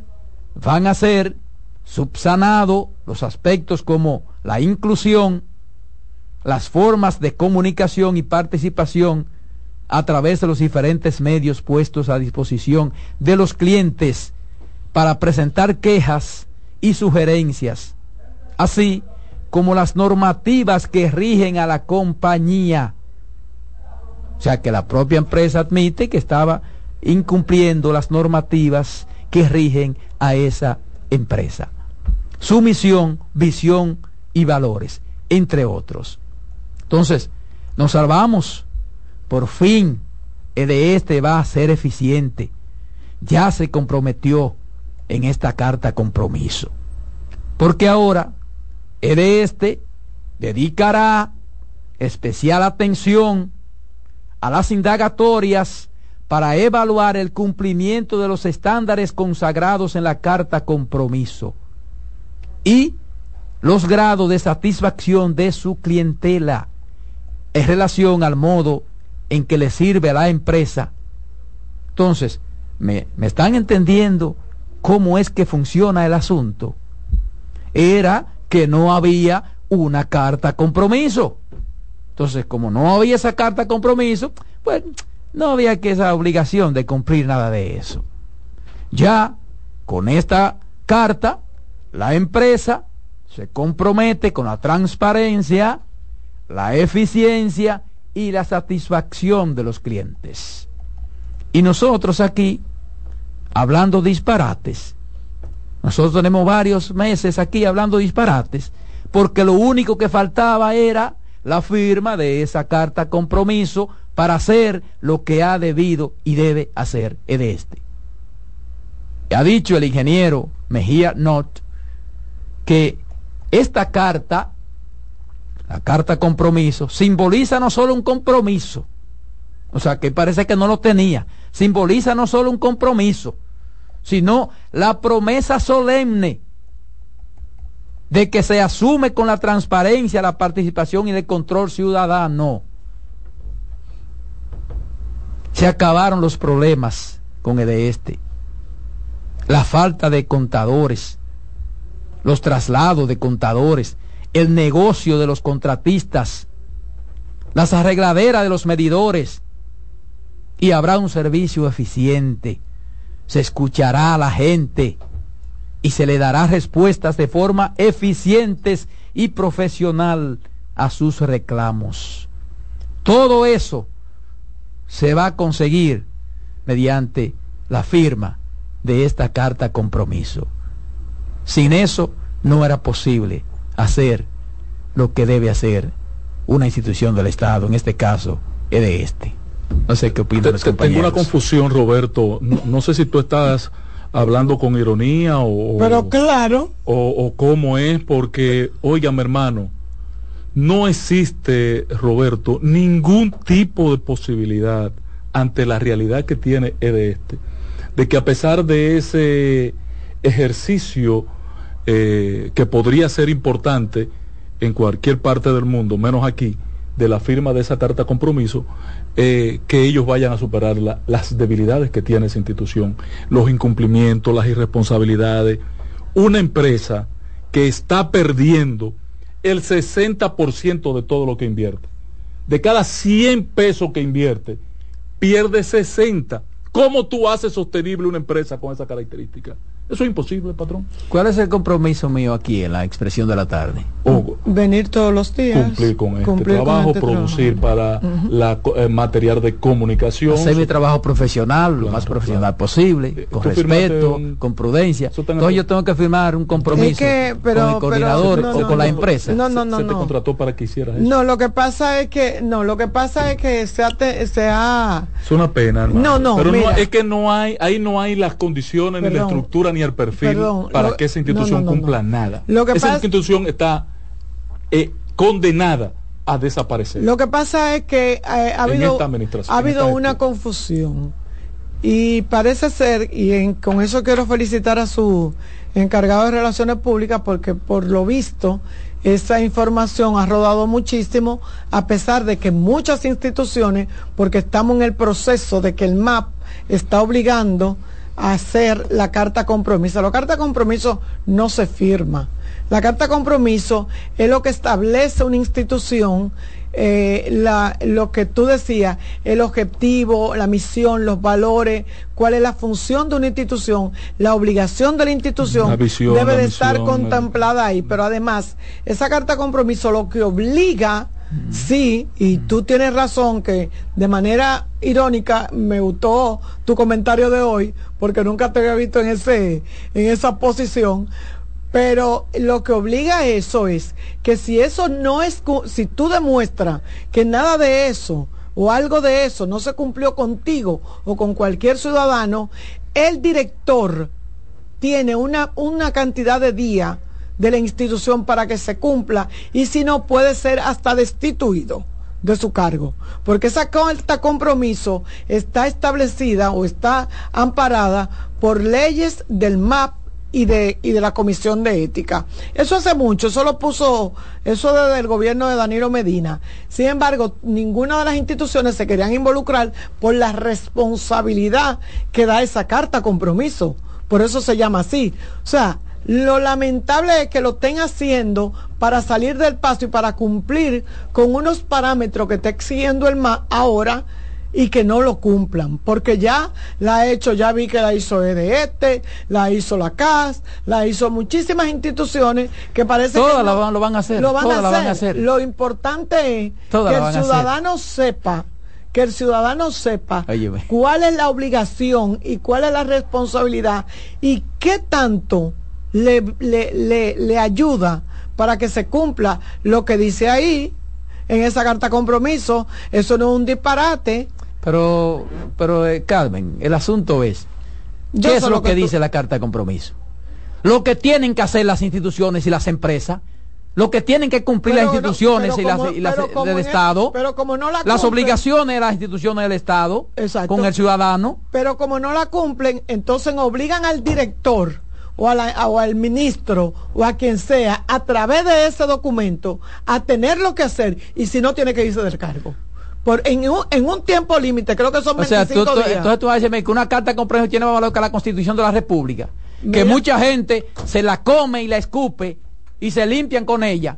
van a ser subsanados los aspectos como la inclusión, las formas de comunicación y participación a través de los diferentes medios puestos a disposición de los clientes para presentar quejas y sugerencias, así como las normativas que rigen a la compañía. O sea que la propia empresa admite que estaba incumpliendo las normativas que rigen a esa empresa. Su misión, visión y valores, entre otros. Entonces, nos salvamos. Por fin, el de este va a ser eficiente. Ya se comprometió en esta carta compromiso. Porque ahora, el de este dedicará especial atención a las indagatorias para evaluar el cumplimiento de los estándares consagrados en la carta compromiso y los grados de satisfacción de su clientela en relación al modo en que le sirve a la empresa. Entonces, ¿me, me están entendiendo cómo es que funciona el asunto? Era que no había una carta compromiso. Entonces, como no había esa carta compromiso, pues no había que esa obligación de cumplir nada de eso. Ya con esta carta, la empresa se compromete con la transparencia, la eficiencia y la satisfacción de los clientes. Y nosotros aquí, hablando disparates, nosotros tenemos varios meses aquí hablando disparates, porque lo único que faltaba era la firma de esa carta compromiso para hacer lo que ha debido y debe hacer el este. Ha dicho el ingeniero Mejía Not que esta carta la carta compromiso, simboliza no solo un compromiso, o sea que parece que no lo tenía, simboliza no solo un compromiso, sino la promesa solemne de que se asume con la transparencia, la participación y el control ciudadano. Se acabaron los problemas con el de este. La falta de contadores, los traslados de contadores, el negocio de los contratistas, las arregladeras de los medidores, y habrá un servicio eficiente. Se escuchará a la gente y se le dará respuestas de forma eficientes y profesional a sus reclamos. Todo eso se va a conseguir mediante la firma de esta carta compromiso. Sin eso no era posible hacer lo que debe hacer una institución del Estado, en este caso, es de este. No sé qué opinan los compañeros. Tengo una confusión, Roberto. No, sé si tú estás hablando con ironía o... Pero claro. O, o cómo es, porque, mi hermano, no existe, Roberto, ningún tipo de posibilidad ante la realidad que tiene este, de que a pesar de ese ejercicio eh, que podría ser importante en cualquier parte del mundo, menos aquí, de la firma de esa carta compromiso, eh, que ellos vayan a superar las debilidades que tiene esa institución, los incumplimientos, las irresponsabilidades. Una empresa que está perdiendo el 60% de todo lo que invierte. De cada 100 pesos que invierte, pierde 60. ¿Cómo tú haces sostenible una empresa con esa característica? Eso es imposible, patrón. ¿Cuál es el compromiso mío aquí en la expresión de la tarde? Venir todos los días. Cumplir con este trabajo, este producir para la eh, material de comunicación. Hacer mi trabajo profesional, lo más profesional posible, eh, con respeto, con prudencia. Entonces yo tengo que firmar un compromiso con el coordinador o con la empresa. No, no, no. Se te contrató para que hicieras eso. No, lo que pasa es que, no, lo que pasa es que se ha... Se ha... Es una pena, No, no, Pero no, es que no hay, ahí no hay las condiciones, ni la estructura, ni el perfil para que esa institución cumpla nada. esa institución está eh, condenada a desaparecer. Lo que pasa es que eh, ha habido, ha habido una confusión y parece ser, y con eso quiero felicitar a su encargado de relaciones públicas porque por lo visto esa información ha rodado muchísimo a pesar de que muchas instituciones, porque estamos en el proceso de que el MAP está obligando hacer la carta compromiso. La carta compromiso no se firma. La carta compromiso es lo que establece una institución, eh, lo que tú decías, el objetivo, la misión, los valores, cuál es la función de una institución, la obligación de la institución debe de estar contemplada ahí. Pero además, esa carta compromiso lo que obliga Sí, y tú tienes razón que de manera irónica me gustó tu comentario de hoy, porque nunca te había visto en ese, en esa posición. Pero lo que obliga a eso es que si eso no es, si tú demuestras que nada de eso o algo de eso no se cumplió contigo o con cualquier ciudadano, el director tiene una, una cantidad de días de la institución para que se cumpla y si no puede ser hasta destituido de su cargo, porque esa carta compromiso está establecida o está amparada por leyes del MAP y de, y de la Comisión de Ética. Eso hace mucho, eso lo puso, eso desde el gobierno de Danilo Medina. Sin embargo, ninguna de las instituciones se querían involucrar por la responsabilidad que da esa carta compromiso. Por eso se llama así. O sea, lo lamentable es que lo estén haciendo para salir del paso y para cumplir con unos parámetros que está exigiendo el MA ahora y que no lo cumplan, porque ya la ha hecho, ya vi que la hizo EDETE, la hizo la CAS, la hizo muchísimas instituciones que parece que lo, van a hacer. Lo van, a, hacer. Lo importante es que el ciudadano sepa que el ciudadano sepa cuál es la obligación y cuál es la responsabilidad y qué tanto le, le, le, ayuda para que se cumpla lo que dice ahí en esa carta compromiso. Eso no es un disparate. Pero, pero eh, Carmen, el asunto es, ¿qué es lo que, dice la carta de compromiso? Lo que tienen que hacer las instituciones y las empresas, lo que tienen que cumplir las instituciones y las, del Estado, pero como no las obligaciones de las instituciones del Estado con el ciudadano. Pero como no la cumplen, entonces obligan al director o, al ministro o a quien sea a través de ese documento a tener lo que hacer y si no tiene que irse del cargo. Por, en, un, en un tiempo límite, creo que son 25 o sea, tú, días. Entonces tú vas a decirme que una carta de compromiso tiene más valor que la Constitución de la República. Que mucha gente se la come y la escupe y se limpian con ella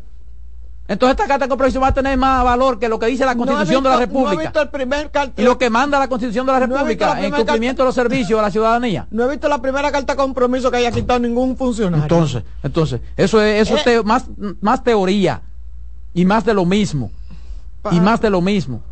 entonces esta carta de compromiso va a tener más valor que lo que dice la Constitución de la República. el primer y lo que manda la Constitución de la República en cumplimiento de los servicios a la ciudadanía. No he visto la primera carta de compromiso que haya quitado ningún funcionario. Entonces, entonces, eso es, eso eh. más, más teoría y más de lo mismo. Y más de lo mismo.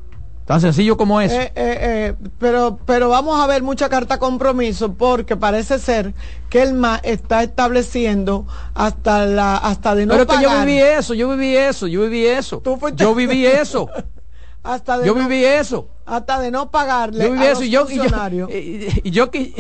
Tan sencillo como eso. Eh, eh, eh, pero, pero vamos a ver mucha carta compromiso porque parece ser que el MA está estableciendo hasta la hasta de no Pero que yo viví eso, yo viví eso, yo viví eso. Yo viví eso. hasta de yo viví eso. Hasta de no pagarle yo a los y yo, funcionarios. Y yo, y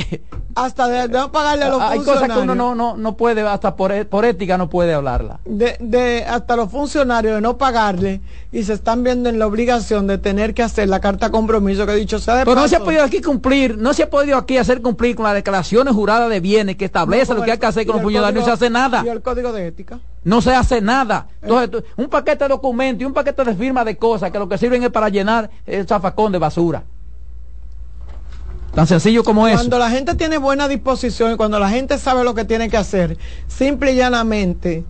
hasta de no pagarle a los Hay cosas que uno no, no, no puede, hasta por, por ética no puede hablarla. De, de, hasta los funcionarios de no pagarle y se están viendo en la obligación de tener que hacer la carta compromiso que he dicho sea de Pero no se ha podido aquí cumplir, no se ha podido aquí hacer cumplir con las declaraciones juradas de bienes que establece lo que hay que hacer con los funcionarios, no se hace nada. ¿Y el código de ética? No se hace nada. Entonces, un paquete de documentos y un paquete de firma de cosas que lo que sirven es para llenar el zafacón de basura. Tan sencillo como eso. Cuando la gente tiene buena disposición y cuando la gente sabe lo que tiene que hacer, simple y llanamente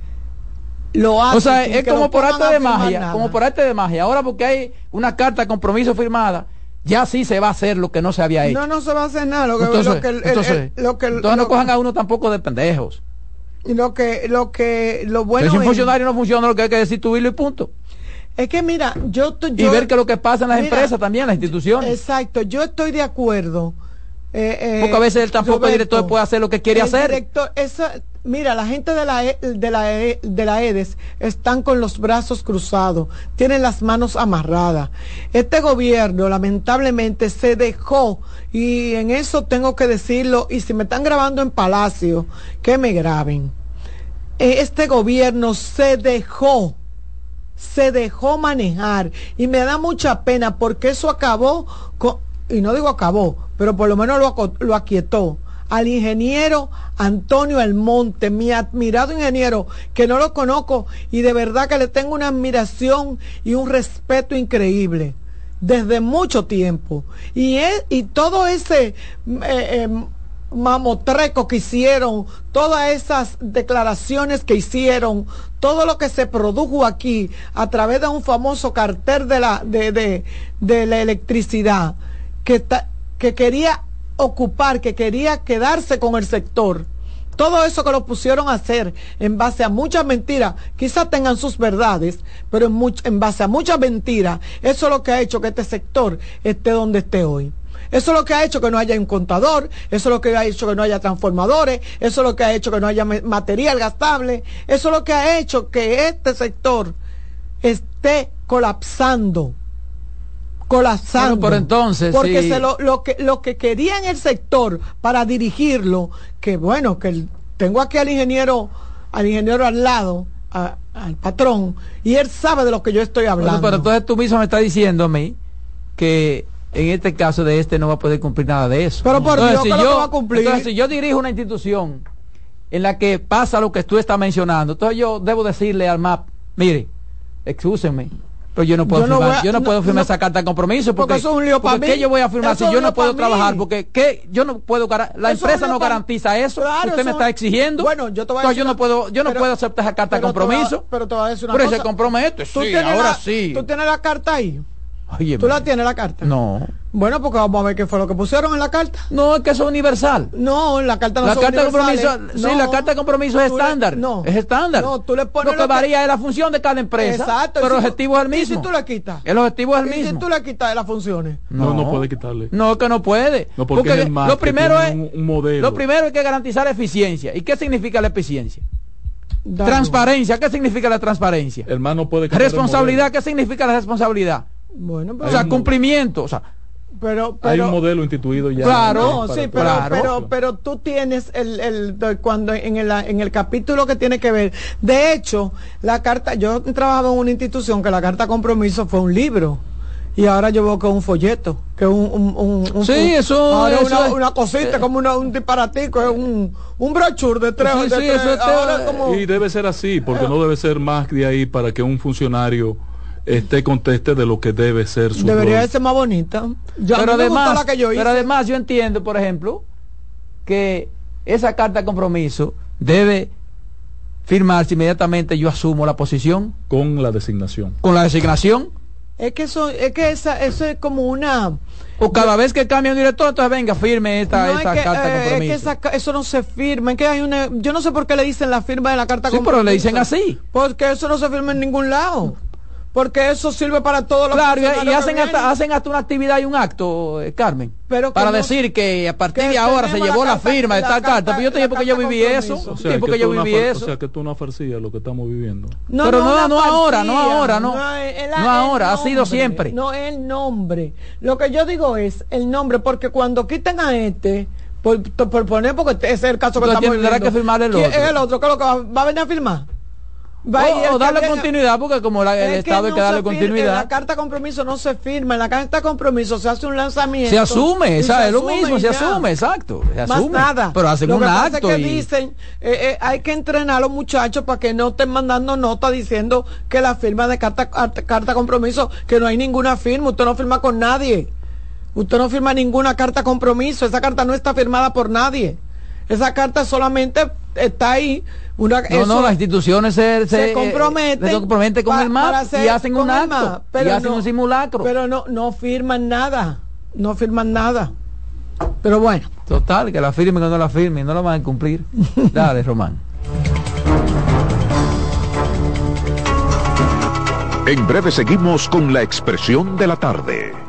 lo hace. O sea, es como por arte de magia, como por arte de magia. Ahora porque hay una carta de compromiso firmada, ya sí se va a hacer lo que no se había hecho. No, no se va a hacer nada. Lo que, entonces, lo que, el, entonces, el, lo que, entonces lo, no cojan a uno tampoco de pendejos. Y lo que, lo que, lo bueno. Pero si un es- funcionario no funciona, lo que hay que decir tu y punto. Es que mira, yo, t- Y yo- ver que lo que pasa en las Mira, empresas también, en las instituciones. Exacto, yo estoy de acuerdo. Eh, eh, Porque a veces él tampoco, el Roberto, director, puede hacer lo que quiere el hacer. director, esa, mira, la gente de la, E- de, la, E- de la EDES están con los brazos cruzados, tienen las manos amarradas. Este gobierno lamentablemente se dejó, y en eso tengo que decirlo, y si me están grabando en Palacio, que me graben. Eh, Este gobierno se dejó se dejó manejar y me da mucha pena porque eso acabó con, y no digo acabó, pero por lo menos lo, lo aquietó al ingeniero Antonio Almonte, mi admirado ingeniero, que no lo conozco y de verdad que le tengo una admiración y un respeto increíble desde mucho tiempo. Y, es- y todo ese eh, eh, mamotreco que hicieron, todas esas declaraciones que hicieron, todo lo que se produjo aquí a través de un famoso cartel de la, de, de, de la electricidad, que, quería ocupar, que quería quedarse con el sector. Todo eso que lo pusieron a hacer en base a muchas mentiras, quizás tengan sus verdades, pero en, en base a muchas mentiras, eso es lo que ha hecho que este sector esté donde esté hoy. Eso es lo que ha hecho que no haya un contador, eso es lo que ha hecho que no haya transformadores, eso es lo que ha hecho que no haya material gastable, eso es lo que ha hecho que este sector esté colapsando. Colapsando. Bueno, pero entonces, Porque sí. se lo, lo que, lo que quería en el sector para dirigirlo, que bueno, que el- tengo aquí al ingeniero, al ingeniero al lado, a- al patrón, y él sabe de lo que yo estoy hablando. Bueno, pero entonces tú mismo me estás diciendo a mí que en este caso de este no va a poder cumplir nada de eso. Pero por Entonces, Dios, si ¿qué es lo yo, va a cumplir? entonces, si yo dirijo una institución en la que pasa lo que tú estás mencionando, entonces yo debo decirle al MAP, mire, excúsenme, pero yo no puedo Yo no firmar, a- yo no, no, puedo firmar no, esa carta de compromiso porque, porque eso es un lío porque pa' ¿qué mí. yo voy a firmar Eso si yo no puedo trabajar? mí. Porque ¿qué? yo no puedo la Eso empresa no garantiza eso. Claro, Usted me está exigiendo. Bueno, yo te voy a Entonces, decir yo no puedo, yo no pero- puedo aceptar esa carta de compromiso. pero te voy a decir una Pero cosa. se compromete, ¿Tú sí, ahora la- sí. ¿Tú tienes la carta ahí? Oye, ¿Tú la tienes la carta? No. Bueno, porque vamos a ver qué fue lo que pusieron en la carta. No, es que eso es universal. No, la carta no la son carta de compromiso, sí, No. la carta de compromiso es Tú le- estándar. no. Es estándar. No, tú le pones lo que lo que- varía es la función de cada empresa. Exacto. y Pero el si tú- objetivo es el ¿Y mismo. si tú le quitas? El objetivo es el ¿Y si mismo. tú le quitas de las funciones? No, no puede quitarle. No, que no puede. No, porque es el MAP lo primero es tiene un- un modelo. lo primero es que garantizar eficiencia. ¿Y qué significa la eficiencia? Dale. Transparencia, ¿qué significa la transparencia? El MAP no puede cambiar el Responsabilidad, ¿qué significa la responsabilidad? Bueno, O pero, sea, un- cumplimiento, o sea, pero. Hay un modelo instituido ya. Claro, sí, pero, claro. pero, pero tú tienes el, el cuando en el, en el capítulo que tiene que ver. De hecho, la carta, yo he trabajado en una institución que la carta compromiso fue un libro. Y ahora yo veo que es un folleto, que es un, un, un- un- Sí, eso- ahora eso una, es- una cosita, eh, como una- un disparatico, es un, un brochure de tres, Sí, de sí, tres- eso es- ahora como- Y debe ser así, porque no debe ser más de ahí para que un funcionario esté conteste de lo que debe ser su debería ser más bonita. Yo, pero además, la que yo hice. pero además yo entiendo, por ejemplo, que esa carta de compromiso debe firmarse inmediatamente yo asumo la posición con la designación. con la designación es que eso, es que esa, eso es como una o cada vez que cambie un director entonces venga firme esta, No, esta es que, carta de eh, es que compromiso esa eso no se firma, es que hay una, yo no sé por qué le dicen la firma de la carta sí pero compromiso. le dicen así Porque eso no se firma en ningún lado. Porque eso sirve para todos los claro y, hacen que hasta hacen hasta una actividad y un acto eh, Carmen Pero para decir que a partir que de ahora se llevó la la, carta- firma de la tal carta, carta- pero yo te digo porque yo viví eso. O sea, tiempo que que yo no viví far- eso O sea, que tú no lo que estamos viviendo. Pero no, no ahora, no ahora, no. No ahora, ha sido siempre. No es el nombre. Lo que yo digo es el nombre, porque cuando quiten a este, por, por poner, porque ese es el caso que Entonces estamos tendrá viviendo. que firmar el ¿quién otro. es el otro? ¿Qué es lo que va, va a venir a firmar? O, darle continuidad, porque como el Estado hay que darle continuidad. la carta compromiso no se firma, en la carta compromiso se hace un lanzamiento. Se asume, es lo mismo, se asume, exacto. Se asume, nada. Pero hacen un acto. que dicen, eh, eh, hay que entrenar a los muchachos para que no estén mandando nota diciendo que la firma de carta, carta compromiso, que no hay ninguna firma, usted no firma con nadie. Usted no firma ninguna carta compromiso, esa carta no está firmada por nadie. Esa carta solamente está ahí. Una, no, no, las instituciones se, se, comprometen, comprometen con el MAP y hacen un acto, pero y hacen un simulacro. Pero no, no firman nada, no firman nada. Pero bueno. Total, que la firmen o no la firmen, no la van a cumplir. Dale, Román. En breve seguimos con la expresión de la tarde.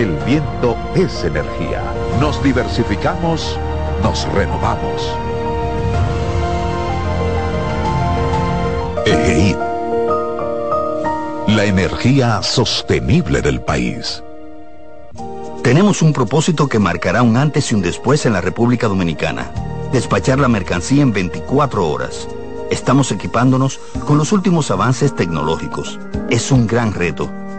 el viento es energía. Nos diversificamos, nos renovamos. EGEID. La energía sostenible del país. Tenemos un propósito que marcará un antes y un después en la República Dominicana. Despachar la mercancía en 24 horas. Estamos equipándonos con los últimos avances tecnológicos. Es un gran reto,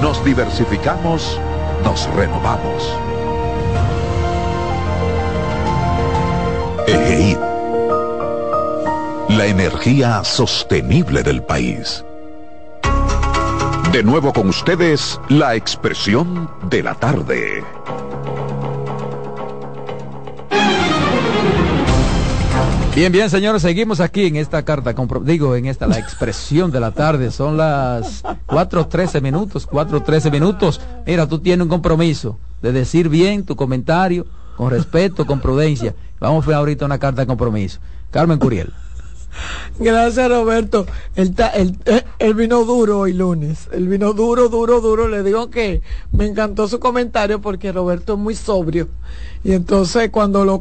Nos diversificamos, nos renovamos. EGEID. La energía sostenible del país. De nuevo con ustedes, la expresión de la tarde. Bien, bien, señores, seguimos aquí en esta carta, digo, en esta la expresión de la tarde. Son las 4.13 minutos, 4.13 minutos. Mira, tú tienes un compromiso de decir bien tu comentario, con respeto, con prudencia. Vamos a ver ahorita una carta de compromiso. Carmen Curiel. Gracias, Roberto. El, el, vino duro hoy lunes. El vino duro, duro, duro. Le digo que me encantó su comentario porque Roberto es muy sobrio. Y entonces cuando lo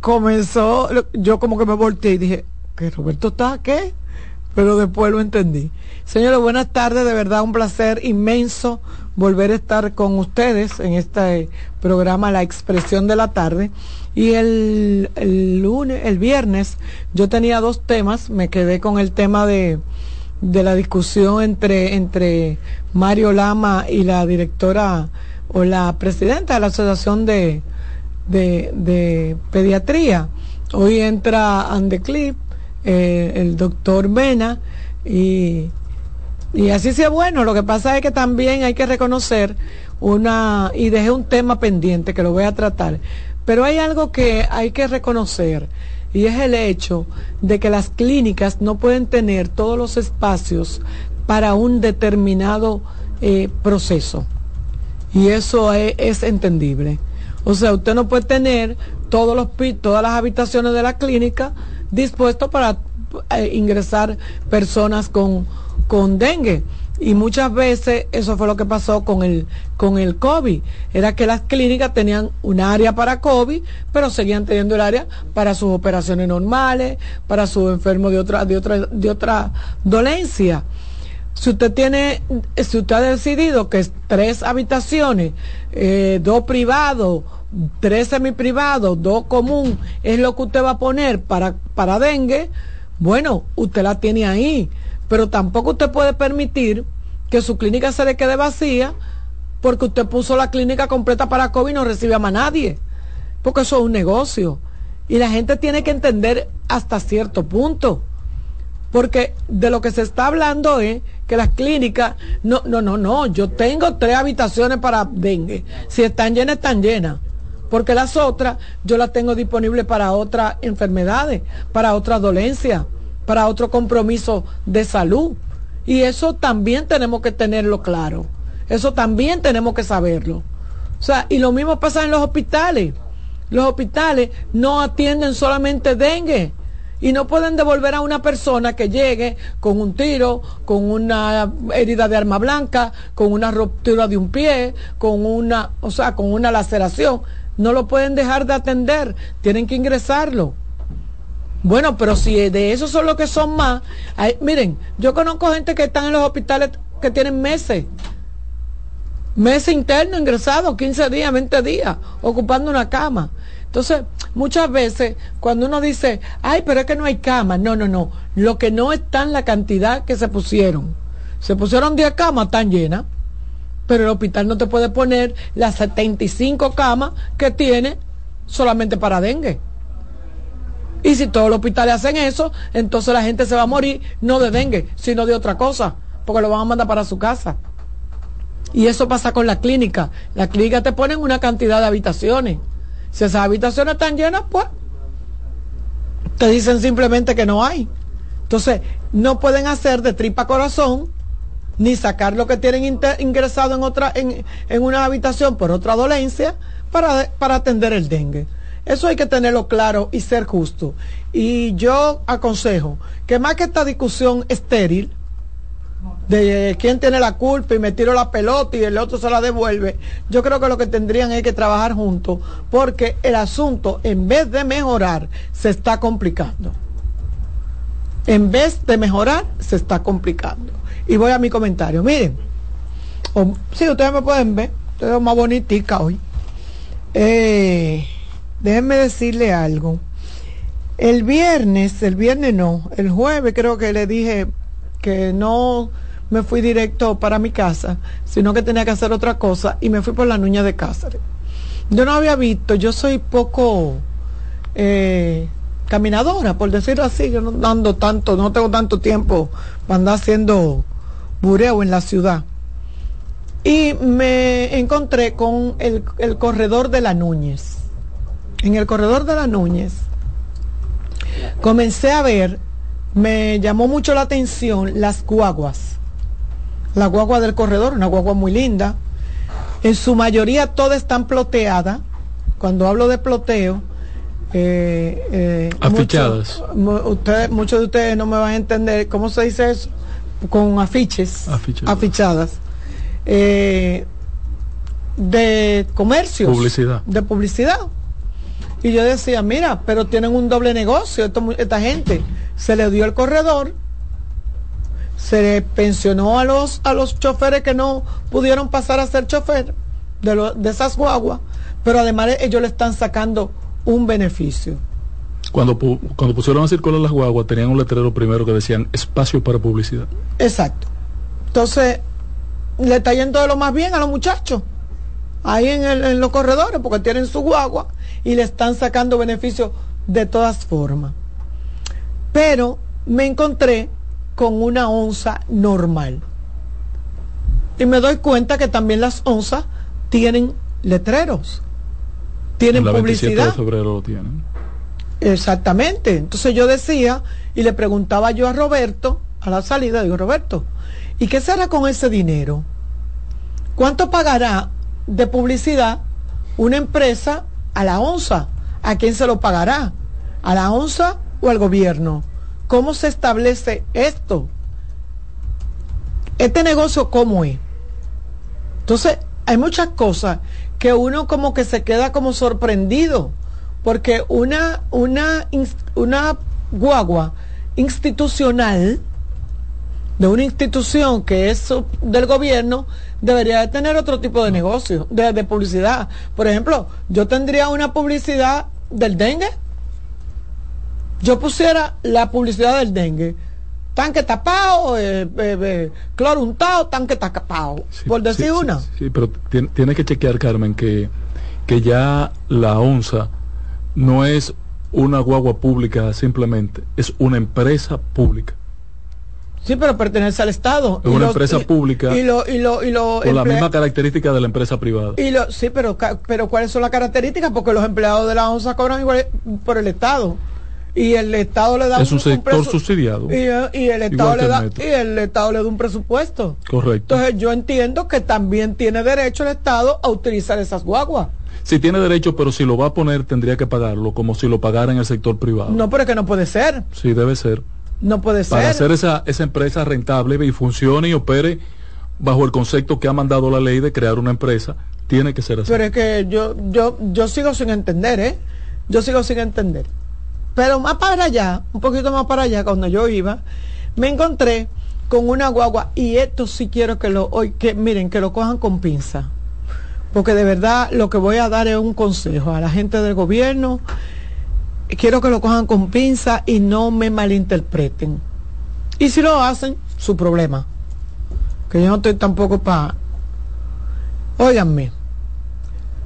comenzó, yo como que me volteé y dije, ¿que Roberto está qué? pero después lo entendí. Señores, buenas tardes, de verdad un placer inmenso volver a estar con ustedes en este programa La Expresión de la Tarde. Y el, el lunes, el viernes, yo tenía dos temas, me quedé con el tema de, de la discusión entre, entre Mario Lama y la directora o la presidenta de la Asociación de, de, de Pediatría. Hoy entra Andeclip, eh, el doctor Mena, y, y así sea bueno. Lo que pasa es que también hay que reconocer una, y dejé un tema pendiente que lo voy a tratar, pero hay algo que hay que reconocer y es el hecho de que las clínicas no pueden tener todos los espacios para un determinado eh, proceso. Y eso es, es, entendible. O sea, usted no puede tener todos los, todas las habitaciones de la clínica dispuestas para eh, ingresar personas con, con dengue. Y muchas veces eso fue lo que pasó con el, con el COVID. Era que las clínicas tenían un área para COVID, pero seguían teniendo el área para sus operaciones normales, para sus enfermos de otra, de otra, de otra dolencia. Si usted tiene, si usted ha decidido que es tres habitaciones, eh, dos privados, tres semiprivados, dos común, es lo que usted va a poner para, para dengue, bueno, usted la tiene ahí pero tampoco usted puede permitir que su clínica se le quede vacía porque usted puso la clínica completa para COVID y no recibe a más nadie. Porque eso es un negocio. Y la gente tiene que entender hasta cierto punto. Porque de lo que se está hablando es que las clínicas, no, no, no, no, yo tengo tres habitaciones para dengue. Si están llenas, están llenas. Porque las otras yo las tengo disponibles para otras enfermedades, para otras dolencias para otro compromiso de salud. Y eso también tenemos que tenerlo claro. Eso también tenemos que saberlo. O sea, y lo mismo pasa en los hospitales. Los hospitales no atienden solamente dengue y no pueden devolver a una persona que llegue con un tiro, con una herida de arma blanca, con una ruptura de un pie, con una, o sea, con una laceración. No lo pueden dejar de atender, tienen que ingresarlo. Bueno, pero si de esos son los que son más, miren, yo conozco gente que están en los hospitales que tienen meses, meses internos ingresados, 15 días, 20 días, ocupando una cama. Entonces, muchas veces cuando uno dice, ay, pero es que no hay cama, no, no, no, lo que no está en la cantidad que se pusieron. Se pusieron 10 camas, están llenas, pero el hospital no te puede poner las 75 camas que tiene solamente para dengue. Y si todos los hospitales hacen eso, entonces la gente se va a morir no de dengue, sino de otra cosa, porque lo van a mandar para su casa. Y eso pasa con la clínica. La clínica te ponen una cantidad de habitaciones. Si esas habitaciones están llenas, pues te dicen simplemente que no hay. Entonces, no pueden hacer de tripa corazón ni sacar lo que tienen ingresado en otra en, en, una habitación por otra dolencia para, para atender el dengue. Eso hay que tenerlo claro y ser justo. Y yo aconsejo que más que esta discusión estéril de quién tiene la culpa y me tiro la pelota y el otro se la devuelve, yo creo que lo que tendrían es que trabajar juntos porque el asunto en vez de mejorar se está complicando. En vez de mejorar se está complicando. Y voy a mi comentario. Miren, si ustedes me pueden ver, estoy más bonitica hoy. Eh, déjenme decirle algo. El viernes, el viernes no, el jueves creo que le dije que no me fui directo para mi casa, sino que tenía que hacer otra cosa y me fui por la Nuña de Cáceres. Yo no había visto, yo soy poco eh, caminadora, por decirlo así, yo no tanto, no tengo tanto tiempo para andar haciendo bureo en la ciudad. Y me encontré con el, el corredor de la Núñez en el corredor de la Núñez, comencé a ver, me llamó mucho la atención las guaguas. La guagua del corredor, una guagua muy linda. En su mayoría todas están ploteadas. Cuando hablo de ploteo, eh, eh, afichadas. muchos de ustedes no me van a entender cómo se dice eso, con afiches, afichadas. Eh, de comercio. Publicidad. De publicidad. Y yo decía, mira, pero tienen un doble negocio esta gente. Se le dio el corredor se pensionó a los, a los choferes que no pudieron pasar a ser chofer de, de esas guaguas, pero además ellos le están sacando un beneficio. Cuando, cuando pusieron a circular las guaguas, tenían un letrero primero que decían espacio para publicidad. Exacto. Entonces, le está yendo de lo más bien a los muchachos, ahí en, en los corredores, porque tienen su guagua y le están sacando beneficios de todas formas. Pero me encontré con una onza normal. Y me doy cuenta que también las onzas tienen letreros, tienen publicidad. lo tienen. Exactamente. Entonces yo decía y le preguntaba yo a Roberto a la salida, digo, Roberto, ¿y qué será con ese dinero? ¿Cuánto pagará de publicidad una empresa a la onza? ¿A quién se lo pagará? ¿A la onza o al gobierno? ¿Cómo se establece esto? Este negocio, ¿cómo es? Entonces, hay muchas cosas que uno como que se queda como sorprendido, porque una, una, una guagua institucional, de una institución que es del gobierno, debería de tener otro tipo de negocio, de, de publicidad. Por ejemplo, yo tendría una publicidad del dengue yo pusiera la publicidad del dengue, tanque tapado, eh, eh, eh, cloro untado, tanque tapado, por decir una. Sí, pero tiene, que chequear, Carmen, que, que ya la ONSA no es una guagua pública simplemente, es una empresa pública. Sí, pero pertenece al Estado. Es una empresa pública. Y lo, y lo, y lo con la misma característica de la empresa privada. Y lo, sí, pero, pero ¿cuáles son las características? Porque los empleados de la ONSA cobran igual por el Estado y el Estado le da es un, sector subsidiado y, el Estado le da y el Estado le da un presupuesto. Correcto. Entonces yo entiendo que también tiene derecho el Estado a utilizar esas guaguas. Sí tiene derecho pero si lo va a poner tendría que pagarlo como si lo pagara en el sector privado. No pero es que no puede ser. Sí debe ser. No puede ser. para hacer esa esa empresa rentable y funcione y opere bajo el concepto que ha mandado la ley de crear una empresa tiene que ser así. Pero es que yo yo yo sigo sin entender eh yo sigo sin entender pero más para allá, un poquito más para allá, cuando yo iba, me encontré con una guagua y esto sí quiero que lo, hoy, que miren, que lo cojan con pinza. Porque de verdad lo que voy a dar es un consejo a la gente del gobierno. Quiero que lo cojan con pinza y no me malinterpreten. Y si lo hacen, su problema. Que yo no estoy tampoco para... Óiganme,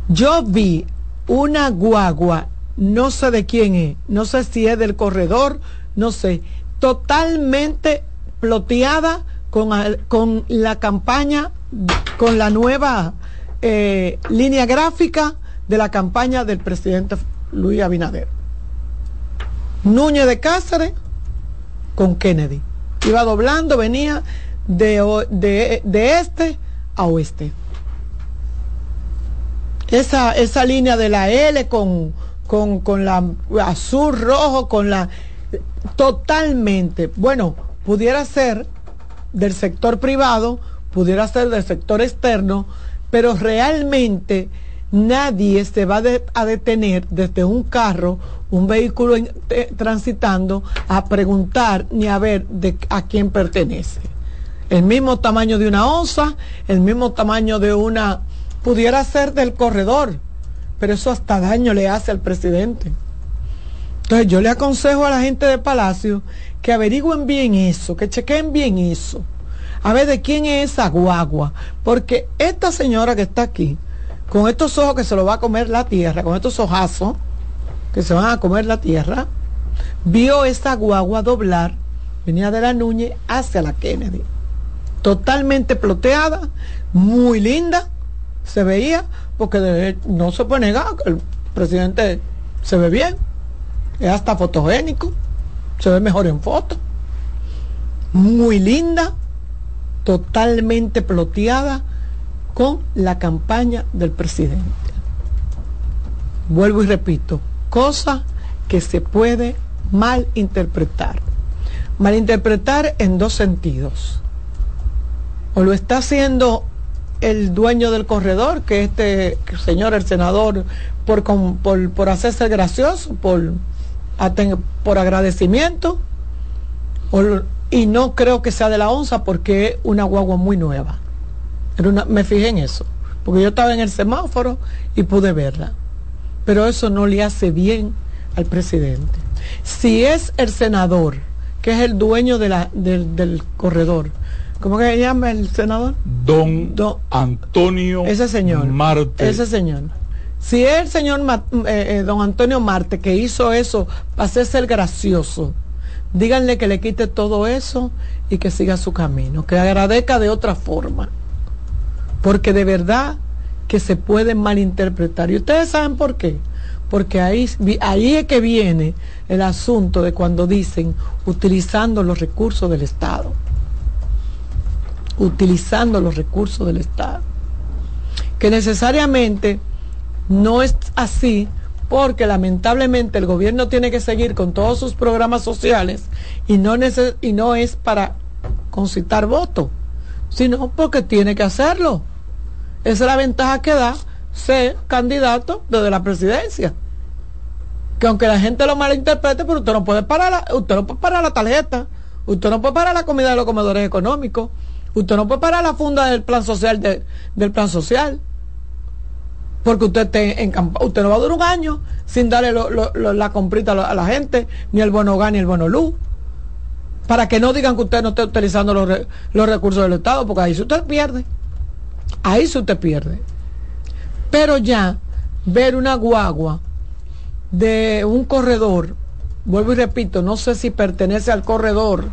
yo vi una guagua no sé de quién es, no sé si es del corredor, no sé, totalmente ploteada con, con la campaña, con la nueva eh, línea gráfica de la campaña del presidente Luis Abinader. Núñez de Cáceres con Kennedy. Iba doblando, venía de, de, de este a oeste. Esa, esa línea de la L con, con, con la azul rojo, con la totalmente, bueno, pudiera ser del sector privado, pudiera ser del sector externo, pero realmente nadie se va a detener desde un carro, un vehículo eh, transitando, a preguntar ni a ver de, a quién pertenece. El mismo tamaño de una onza, el mismo tamaño de una, pudiera ser del corredor pero eso hasta daño le hace al presidente. Entonces yo le aconsejo a la gente de Palacio que averigüen bien eso, que chequen bien eso, a ver de quién es esa guagua, porque esta señora que está aquí, con estos ojos que se lo va a comer la tierra, con estos ojazos que se van a comer la tierra, vio esa guagua doblar, venía de la Núñez hacia la Kennedy, totalmente ploteada, muy linda, se veía, porque no se puede negar que el presidente se ve bien, es hasta fotogénico, se ve mejor en foto, muy linda, totalmente ploteada con la campaña del presidente. Vuelvo y repito, cosa que se puede malinterpretar. Malinterpretar en dos sentidos. O lo está haciendo el dueño del corredor, que este señor, el senador, por, por, por hacerse gracioso, por, por agradecimiento, y no creo que sea de la onza porque es una guagua muy nueva. me fijé en eso, porque yo estaba en el semáforo y pude verla. Pero eso no le hace bien al presidente. Si es el senador, que es el dueño de la, del corredor, ¿cómo que se llama el senador? Don, Antonio ese señor, Marte. Ese señor. Si es el señor eh, eh, don Antonio Marte que hizo eso para hacerse el gracioso, díganle que le quite todo eso y que siga su camino, que agradezca de otra forma. Porque de verdad que se puede malinterpretar. ¿Y ustedes saben por qué? Porque ahí, ahí es que viene el asunto de cuando dicen utilizando los recursos del Estado. Utilizando los recursos del Estado. Que necesariamente no es así porque lamentablemente el gobierno tiene que seguir con todos sus programas sociales y no, es para concitar votos, sino porque tiene que hacerlo. Esa es la ventaja que da ser candidato desde la presidencia. Que aunque la gente lo malinterprete, pero usted no puede parar la, usted no puede parar la tarjeta, usted no puede parar la comida de los comedores económicos, usted no puede parar la funda del plan social del plan social porque usted esté en usted no va a durar un año sin darle la comprita a la gente, ni el bono gas ni el bono luz. Para que no digan que usted no esté utilizando los, recursos del Estado, porque ahí se usted pierde. Ahí se usted pierde. Pero ya ver una guagua de un corredor, vuelvo y repito, no sé si pertenece al corredor,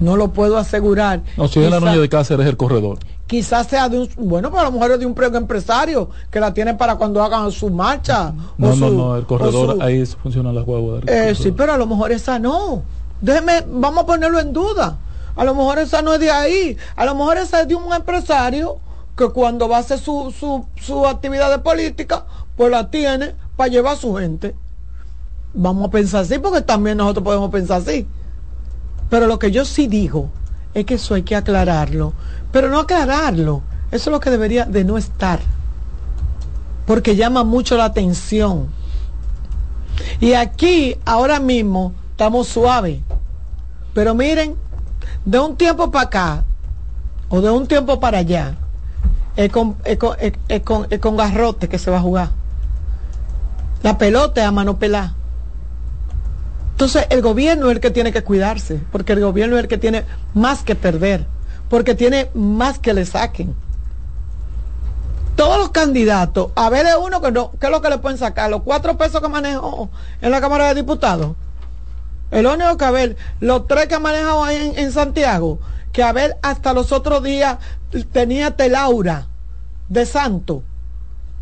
no lo puedo asegurar. No, si es la noche de Cáceres el corredor quizás sea de un, bueno, para lo mejor es de un empresario que la tiene para cuando hagan su marcha. No, no, no, el corredor ahí funciona la guagua. Eh, sí, pero a lo mejor esa no. Déjeme, vamos a ponerlo en duda. A lo mejor esa no es de ahí. A lo mejor esa es de un empresario que cuando va a hacer su, su, su actividad de política, pues la tiene para llevar a su gente. Vamos a pensar así, porque también nosotros podemos pensar así. Pero lo que yo sí digo es que eso hay que aclararlo. Pero no aclararlo. Eso es lo que debería de no estar. Porque llama mucho la atención. Y aquí, ahora mismo, estamos suaves. Pero miren, de un tiempo para acá, o de un tiempo para allá, es con, con, garrote que se va a jugar. La pelota es a mano pelada. Entonces el gobierno es el que tiene que cuidarse, porque el gobierno es el que tiene más que perder porque tiene más que le saquen. Todos los candidatos, a ver de uno que no, ¿qué es lo que le pueden sacar? Los cuatro pesos que manejó en la Cámara de Diputados. El único que a ver, los tres que ha manejado ahí en, Santiago, que a ver hasta los otros días tenía telaura de santo.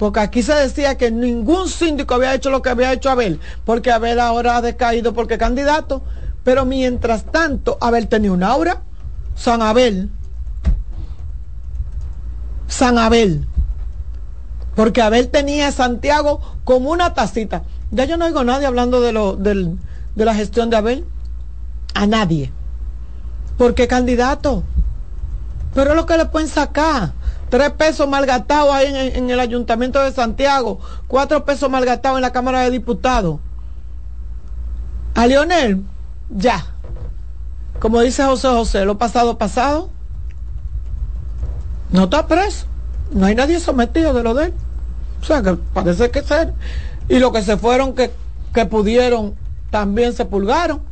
Porque aquí se decía que ningún síndico había hecho lo que había hecho Abel, porque Abel ahora ha decaído porque candidato. Pero mientras tanto, Abel tenía un aura, San Abel, San Abel. Porque Abel tenía a Santiago como una tacita. Ya yo no oigo a nadie hablando de, lo, de la gestión de Abel. A nadie. Porque candidato. Pero es lo que le pueden sacar. Tres pesos malgastados ahí en, el ayuntamiento de Santiago. Cuatro pesos malgastados en la Cámara de Diputados. A Lionel, ya. Como dice José José, lo pasado, pasado. No está preso. No hay nadie sometido de lo de él. O sea, que parece que ser. Y los que se fueron que, pudieron también se pulgaron.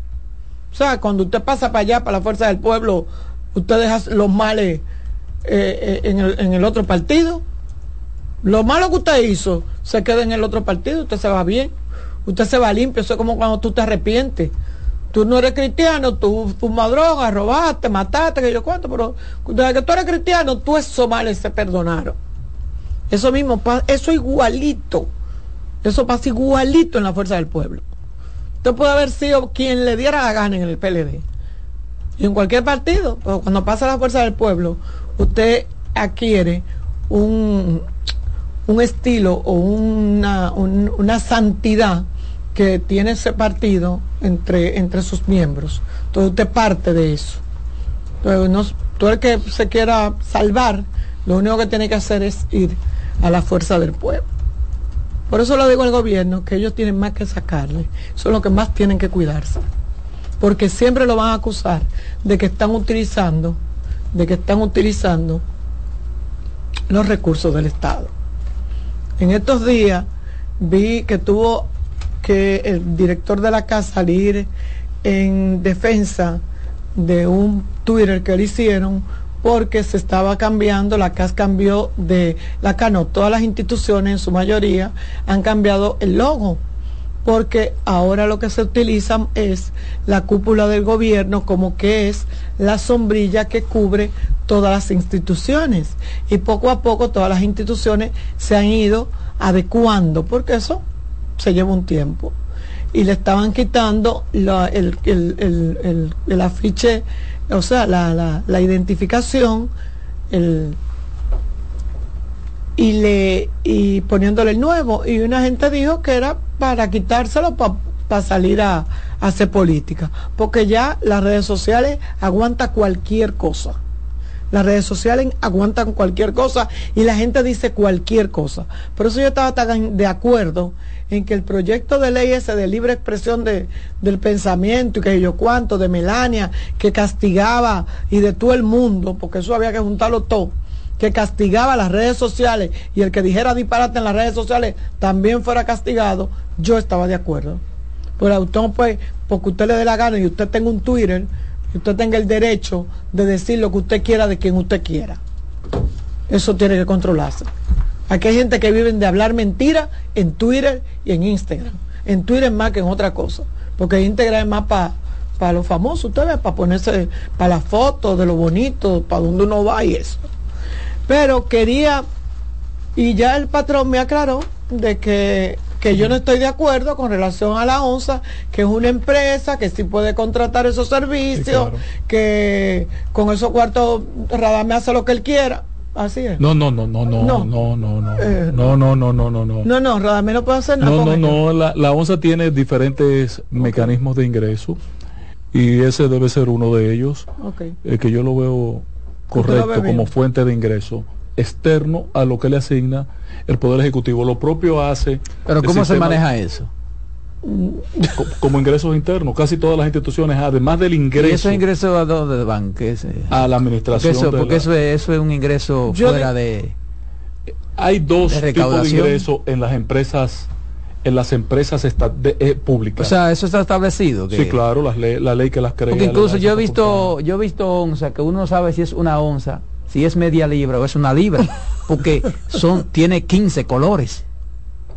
O sea, cuando usted pasa para allá, para la fuerza del pueblo, usted deja los males eh, eh, en, el, otro partido. Lo malo que usted hizo se queda en el otro partido, usted se va bien, usted se va limpio, eso es como cuando tú te arrepientes Tú no eres cristiano, tú fumas droga, robaste, mataste, que yo cuento, pero desde que tú eres cristiano, tú esos males se perdonaron. Eso mismo, eso igualito. Eso pasa igualito en la fuerza del pueblo. Usted puede haber sido quien le diera la gana en el PLD. Y en cualquier partido, cuando pasa la fuerza del pueblo, usted adquiere un, un estilo o una, una santidad que tiene ese partido entre, entre sus miembros. Entonces usted parte de eso. Entonces, todo el que se quiera salvar, lo único que tiene que hacer es ir a la fuerza del pueblo. Por eso lo digo al gobierno, que ellos tienen más que sacarle. Son los que más tienen que cuidarse. porque siempre lo van a acusar de que están utilizando, de que están utilizando los recursos del Estado. En estos días vi que tuvo que el director de la casa salir en defensa de un Twitter que le hicieron porque se estaba cambiando, la CAS cambió de, la CAS no, todas las instituciones en su mayoría han cambiado el logo, porque ahora lo que se utiliza es la cúpula del gobierno como que es la sombrilla que cubre todas las instituciones. Y poco a poco todas las instituciones se han ido adecuando, porque eso se lleva un tiempo. Y le estaban quitando el, el afiche o sea, la, la, identificación el, y, le, y poniéndole el nuevo. Y una gente dijo que era para quitárselo para salir a, a, hacer política, porque ya las redes sociales aguantan cualquier cosa. Las redes sociales aguantan cualquier cosa y la gente dice cualquier cosa. Por eso yo estaba tan de acuerdo en que el proyecto de ley ese de libre expresión de, del pensamiento y que yo cuánto, de Melania, que castigaba y de todo el mundo, porque eso había que juntarlo todo, que castigaba las redes sociales y el que dijera disparate en las redes sociales también fuera castigado, yo estaba de acuerdo. Pero usted pues, porque usted le dé la gana y usted tenga un Twitter, usted tenga el derecho de decir lo que usted quiera de quien usted quiera. Eso tiene que controlarse. Aquí hay gente que vive de hablar mentira en Twitter y en Instagram. En Twitter más que en otra cosa. Porque Instagram es más para para los famosos, ustedes, para ponerse para las fotos de lo bonito, para donde uno va y eso. Pero quería, y ya el patrón me aclaró de que, que yo no estoy de acuerdo con relación a la ONSA, que es una empresa que sí puede contratar esos servicios, que con esos cuartos Radame hace lo que él quiera. Así es. No, no, no, no, no, no, no, no, no, Eh, no, no, no, no, no, no. No, no, Radamés no puede hacer nada. No, no, no, la, la ONSA tiene diferentes mecanismos de ingreso y ese debe ser uno de ellos, Ok. eh, que yo lo veo correcto como fuente de ingreso externo a lo que le asigna el Poder Ejecutivo. Lo propio hace... Pero ¿cómo se maneja eso? co- Como ingresos internos. Casi todas las instituciones, además del ¿Y ingreso esos ingresos a dónde van? ¿Qué es, eh? a la Porque, administración... eso, porque la- eso, es, eso es un ingreso Yo fuera de... Hay dos de tipos de ingresos en las empresas en las empresas de- eh, O públicas. sea, eso está establecido. que- sí, claro, las ley- la ley que las crea. Porque incluso yo he visto, yo he visto onza, que uno no sabe si es una onza, si es media libra o es una libra, porque son, tiene 15 colores.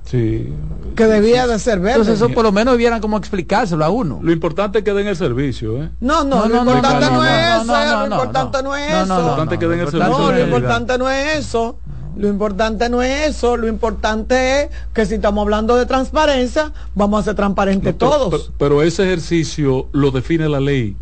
Sí. Que debía de ser verde. Entonces eso por lo menos debieran como explicárselo a uno. Lo importante es que den el servicio, ¿eh? No, no, No, lo no, no, importante no, no, no, es no, eso, no, no, lo no, importante no. no, es No, eso. no, no, Lo importante es que den el servicio. No, lo importante no es eso. Lo importante no es eso. Lo importante es que si estamos hablando de transparencia, vamos a ser transparentes No, pero- todos. Pero, pero ese ejercicio lo define la ley.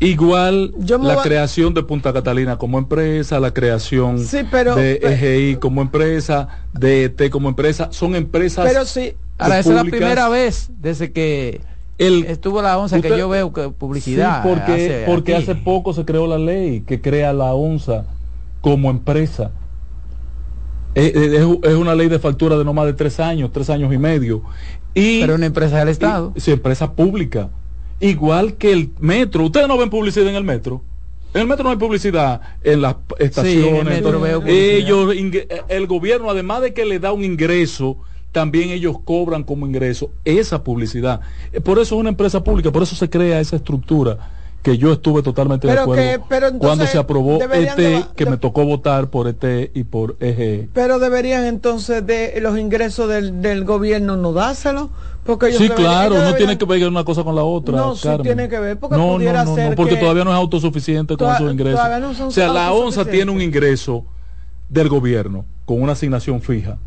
Igual Yo la creación de Punta Catalina como empresa, la creación Sí, pero- de EGI como empresa, de ET como empresa, son empresas Pero sí, Ahora, esa es la primera vez desde que El- estuvo la onza que yo veo que publicidad. Sí, porque, hace porque aquí. hace poco se creó la ley que crea la ONSA como empresa. Eh, eh, Es, es una ley de factura de no más de tres años, tres años y medio. Y, Pero una empresa del Estado. y- sí, empresa pública. Igual que el metro. Ustedes no ven publicidad en el metro. En el metro no hay publicidad en las estaciones. en el metro veo ellos, ing- el gobierno, además de que le da un ingreso, también ellos cobran como ingreso esa publicidad. Eh, Por eso es una empresa pública, por eso se crea esa estructura que yo estuve totalmente de acuerdo que- pero entonces cuando se aprobó de ba- que de- me tocó votar por ET y por EGE. pero deberían entonces de los ingresos del, del gobierno no dárselo. Porque ellos Sí, deberían- claro, ellos no tiene que ver una cosa con la otra. No, sí Carmen. tiene que ver, porque no, pudiera no, no, ser no, porque que- todavía no es autosuficiente con esos ingresos. no son o sea, la ONSA tiene un ingreso del gobierno con una asignación fija.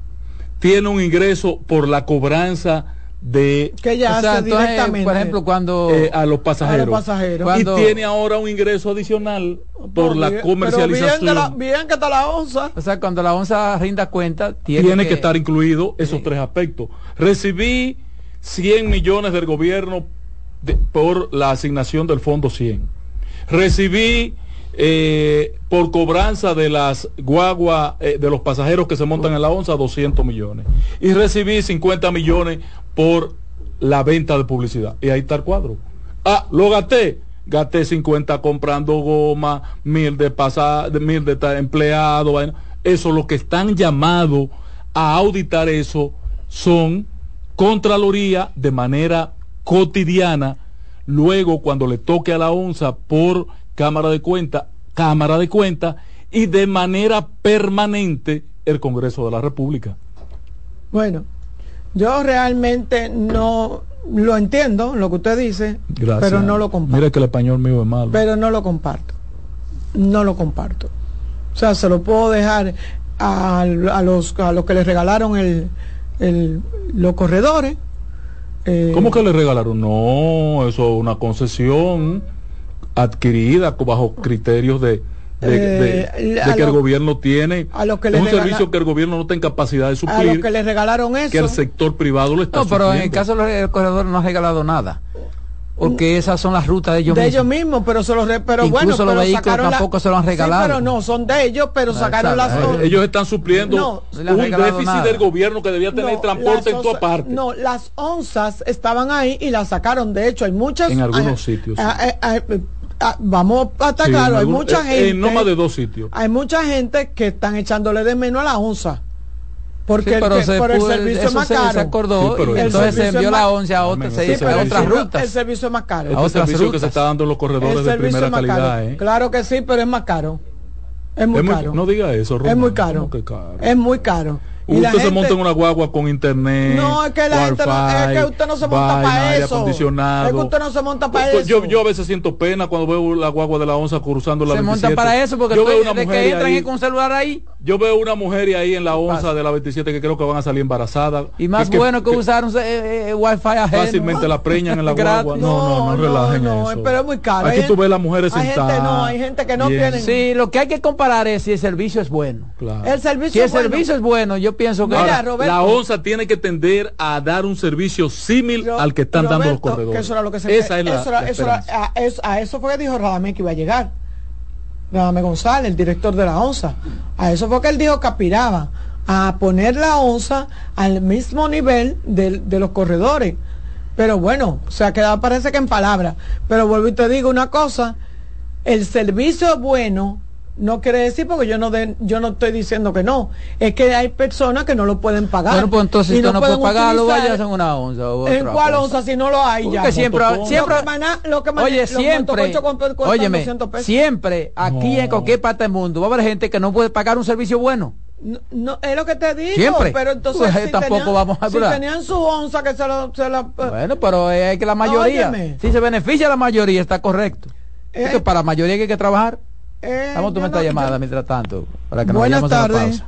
Tiene un ingreso por la cobranza de que ella O sea, hace entonces, directamente. por ejemplo, cuando... eh, a los pasajeros. A los pasajeros. Cuando- Y tiene ahora un ingreso adicional por la comercialización. Pero bien, que la- bien que está la onza. O sea, cuando la onza rinda cuenta, tiene, tiene, que, estar incluido esos Sí. tres aspectos. Recibí 100 millones del gobierno de- por la asignación del fondo 100. Recibí eh, por cobranza de las guaguas eh, de los pasajeros que se montan en la onza 200 millones. Y recibí 50 millones por la venta de publicidad. Y ahí está el cuadro. Ah, lo gasté. Gasté 50 comprando goma, mil de pasar, mil de empleado. Bueno, eso lo que están llamados a auditar eso son Contraloría de manera cotidiana. Luego, cuando le toque a la onza por Cámara de Cuenta, Cámara de Cuenta y de manera permanente el Congreso de la República. Bueno, yo realmente no lo entiendo, lo que usted dice, pero no lo comparto. Mira que el español mío es malo. Pero no lo comparto. No lo comparto. O sea, se lo puedo dejar a, los, a los que le regalaron el, el, los corredores. Eh, ¿Cómo que le regalaron? No, eso es una concesión adquirida bajo criterios de, de, eh, que el gobierno tiene a lo que es un servicio que el gobierno no tiene capacidad de suplir. A los que le regalaron eso. Que el sector privado lo está No, pero en el caso del corredor no ha regalado nada. Porque esas son las rutas de ellos de ellos mismos, pero se los pero Incluso bueno, los vehículos tampoco se los han regalado. pero no, son de ellos, pero sacaron las Ellos están supliendo un déficit del gobierno que debía tener transporte en toda parte. No, las onzas estaban ahí y las sacaron. De hecho, hay muchas en algunos sitios. Ah, vamos a estar claro, hay mucha gente. En no más de dos sitios. Hay mucha gente que están echándole de menos a la onza. Porque por el servicio más caro. Se acordó, entonces se envió la onza a, otra, se hizo a otras rutas. El servicio es más caro. Es el servicio que se está dando en los corredores de primera calidad. ¿eh? Claro que sí, pero es más caro. Es muy, caro. no diga eso, Es muy caro. Es muy caro. Usted se monta en una guagua con internet. No, es que la gente no, es que usted no se monta para eso. Es que usted no se monta para pues, eso. Yo, a veces siento pena cuando veo la guagua de la onza cruzando la se 27. Se monta para eso porque yo veo una mujer que entran ahí, con celular ahí. Yo veo una mujer ahí en la onza de la 27 que creo que van a salir embarazadas. Y más bueno que, usar un eh, eh, wifi ajeno. Fácilmente la preñan en la guagua. No, no, no, relajen eso. Pero es muy caro. Aquí tú ves las mujeres sentadas. Hay gente no, hay gente que no tiene. Sí, lo que hay que comparar es si el servicio es bueno. Claro. El servicio si el servicio es bueno, yo pienso que la ONSA tiene que tender a dar un servicio similar al que están dando los corredores. eso era lo que se Esa es la, eso era, eso a, eso, a, eso fue que dijo Radamé que iba a llegar. Radamé González, el director de la ONSA. A eso fue que él dijo que aspiraba a poner la ONSA al mismo nivel de, de los corredores. Pero bueno, se ha quedado parece que en palabras. Pero vuelvo y te digo una cosa, el servicio bueno no quiere decir porque yo no yo no estoy diciendo que no. Es que hay personas que no lo pueden pagar. Bueno pues entonces si no, no puedes pagarlo vayas en una onza o en cuál onza si no lo hay ya siempre siempre lo que oye siempre óyeme siempre aquí en cualquier parte del mundo va a haber gente que no puede pagar un servicio bueno. No, es lo que te digo, Siempre. pero entonces pues, tampoco vamos a si tenían su onza que se lo, se la, eh, Bueno, pero es que la mayoría, si se beneficia la mayoría está correcto. es que para la mayoría hay que trabajar. Eh, Vamos a tomar esta llamada mientras tanto. Para que buenas nos tardes.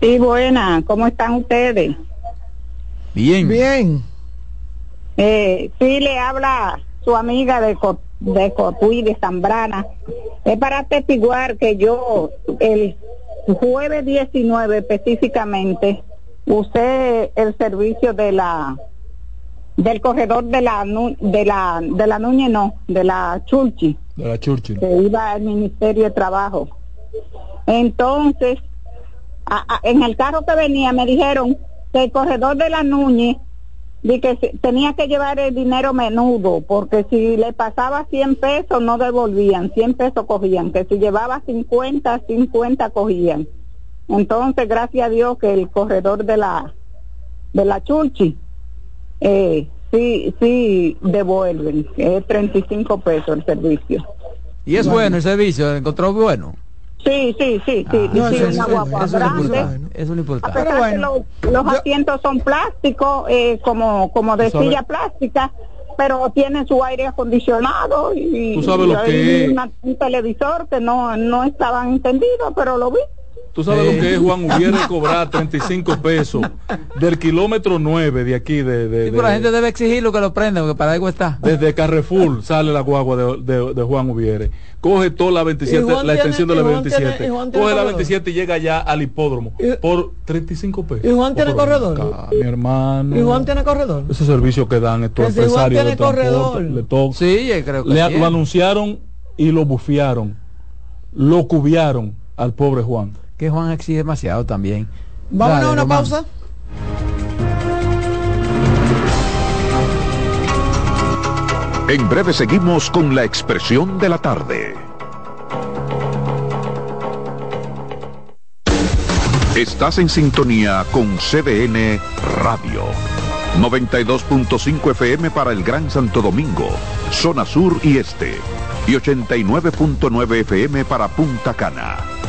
Sí, buena. ¿Cómo están ustedes? Bien. Bien. Eh, sí, le habla su amiga de, de Cotuí, de Zambrana. Es para testiguar que yo, el jueves 19 específicamente, usé el servicio de la del corredor de la de la de la Núñez no, de la Churchi. De la Churchi. Que iba al Ministerio de Trabajo. Entonces, en el carro que venía me dijeron que el corredor de la Núñez di que tenía que llevar el dinero menudo, porque si le pasaba 100 pesos no devolvían, 100 pesos cogían, que si llevaba 50, 50 cogían. Entonces, gracias a Dios que el corredor de la de la Churchi eh, sí, sí devuelven, es 35 pesos el servicio. ¿Y es bueno, el servicio? ¿Encontró bueno? Sí, sí, sí, sí, ah, sí, una guagua grande. Eso es lo importante. A pesar bueno, los, asientos son plásticos, eh, como, como de silla plástica, pero tiene su aire acondicionado y, ¿Tú sabes lo que un televisor que no, no estaban entendidos, pero lo vi. Tú sabes lo que es, Juan, hubiera cobrar 35 pesos del kilómetro 9 de aquí. De, de, la gente debe exigir lo que lo prenda, porque para algo está. Desde Carrefour sale la guagua de, de, Juan Hubiere. Coge toda la 27, la extensión de la 27. coge la 27 y llega ya al hipódromo por 35 pesos. ¿Y Juan tiene corredor? mi hermano. ¿Y Juan tiene corredor? Ese servicio que dan estos empresarios de corredor. Le sí, creo que le, Lo anunciaron y lo bufiaron. Lo cubiaron al pobre Juan que Juan exige demasiado también. Vamos a una pausa. En breve seguimos con la expresión de la tarde. Estás en sintonía con CDN Radio. 92.5 FM para el Gran Santo Domingo, zona sur y este. Y 89.9 FM para Punta Cana.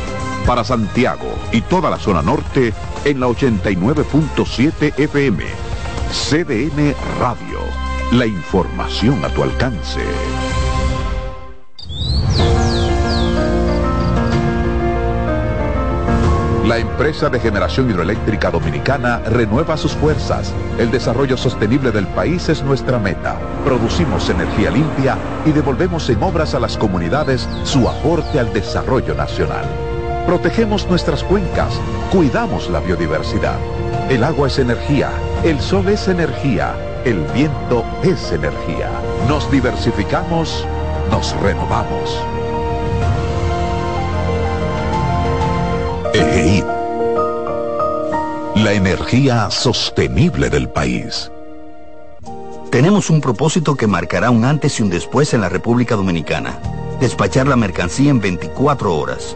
Para Santiago y toda la zona norte en la 89.7 FM. CDN Radio. La información a tu alcance. La empresa de generación hidroeléctrica dominicana renueva sus fuerzas. El desarrollo sostenible del país es nuestra meta. Producimos energía limpia y devolvemos en obras a las comunidades su aporte al desarrollo nacional. Protegemos nuestras cuencas, cuidamos la biodiversidad. El agua es energía, el sol es energía, el viento es energía. Nos diversificamos, nos renovamos. EGEID. La energía sostenible del país. Tenemos un propósito que marcará un antes y un después en la República Dominicana. Despachar la mercancía en 24 horas.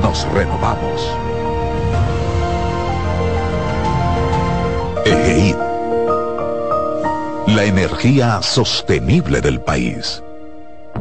nos renovamos. EGEID. La energía sostenible del país.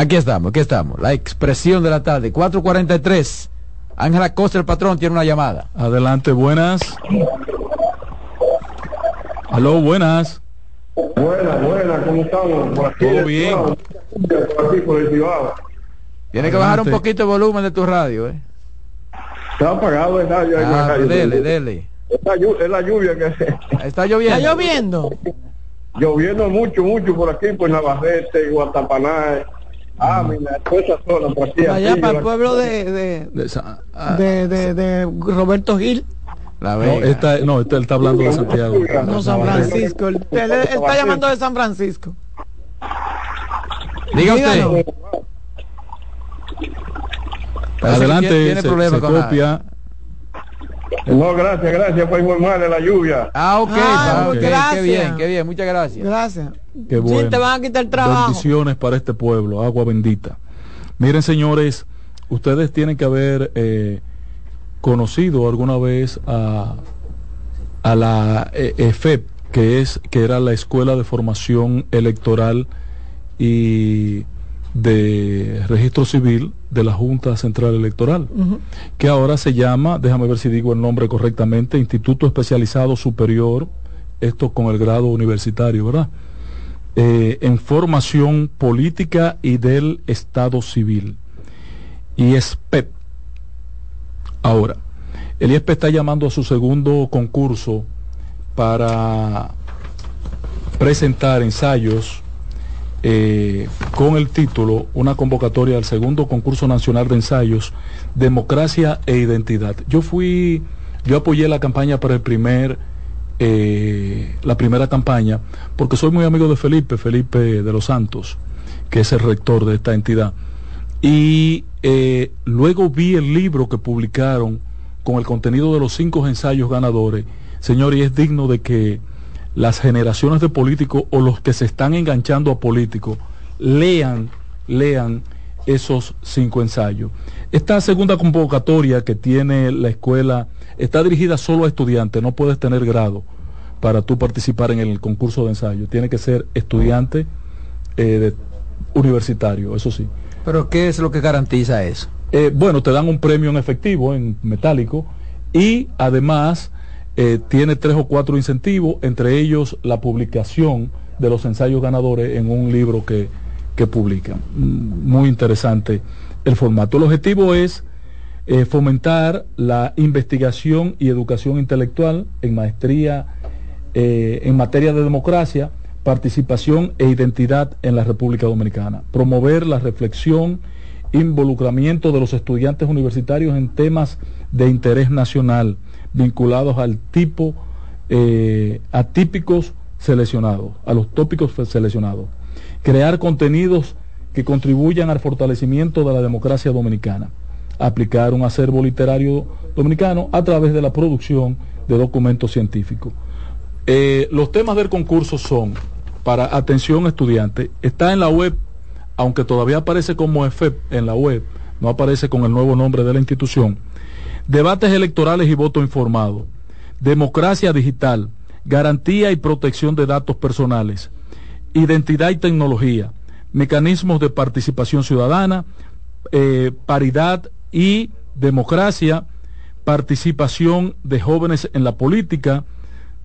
Aquí estamos, aquí estamos. La expresión de la tarde, 443. Ángela Costa, el patrón, tiene una llamada. Adelante, buenas. Aló, buenas. Buenas, buenas, ¿cómo estamos? Por aquí, Todo bien. Por aquí, por el Cibao. Tiene que bajar un poquito el volumen de tu radio, ¿eh? Está apagado, ¿verdad? Yo- Ah, dele, dele. Es la, llu- es la lluvia que Está lloviendo. ¿Está lloviendo? lloviendo mucho, mucho por aquí, por Navarrete, Guatapaná, ah, mira, toda esa zona por aquí. Allá aquí, para el pueblo de, de, De ah, de, de- de Roberto Gil, La no, esta, no, esta- él está hablando de Santiago. no San. Francisco. Él, él- él está llamando de San Francisco. Diga usted. Adelante, tiene- tiene se, se con la- copia. No, gracias, gracias por informarle la lluvia. Ah, ok, Ah, ok, gracias. qué bien, qué bien, muchas gracias. Gracias. Qué Sí, bueno. te van a quitar el trabajo. Bendiciones para este pueblo, agua bendita. Miren, señores, ustedes tienen que haber eh, conocido alguna vez a, a la eh, EFEP, que es que era la Escuela de Formación Electoral y de Registro Civil de la Junta Central Electoral, que ahora se llama, déjame ver si digo el nombre correctamente, Instituto Especializado Superior, esto con el grado universitario, ¿verdad? eh, en formación política y del Estado civil. IESPEP. Ahora, el IESPEP está llamando a su segundo concurso para presentar ensayos eh, con el título, una convocatoria al segundo concurso nacional de ensayos, Democracia e Identidad. Yo fui, yo apoyé la campaña para el primer, eh, la primera campaña, porque soy muy amigo de Felipe, Felipe de los Santos, que es el rector de esta entidad. Y eh, luego vi el libro que publicaron con el contenido de los cinco ensayos ganadores. Señor, y es digno de que las generaciones de políticos o los que se están enganchando a políticos lean, lean esos cinco ensayos. Esta segunda convocatoria que tiene la escuela está dirigida solo a estudiantes, no puedes tener grado para tú participar en el concurso de ensayo. Tiene que ser estudiante eh, de- universitario, eso sí. Pero ¿qué es lo que garantiza eso? Eh, bueno, te dan un premio en efectivo, en metálico, y además eh, tiene tres o cuatro incentivos, entre ellos la publicación de los ensayos ganadores en un libro que, que publican. Mm, Muy interesante el formato. El objetivo es eh, fomentar la investigación y educación intelectual en maestría eh, en materia de democracia, participación e identidad en la República Dominicana, promover la reflexión, involucramiento de los estudiantes universitarios en temas de interés nacional vinculados al tipo eh, atípicos seleccionados, a los tópicos seleccionados, crear contenidos que contribuyan al fortalecimiento de la democracia dominicana, aplicar un acervo literario dominicano a través de la producción de documentos científicos. Eh, los temas del concurso son, para atención estudiante, está en la web, aunque todavía aparece como EFEP en la web, no aparece con el nuevo nombre de la institución, debates electorales y voto informado, democracia digital, garantía y protección de datos personales, identidad y tecnología, mecanismos de participación ciudadana, eh, paridad y democracia, participación de jóvenes en la política,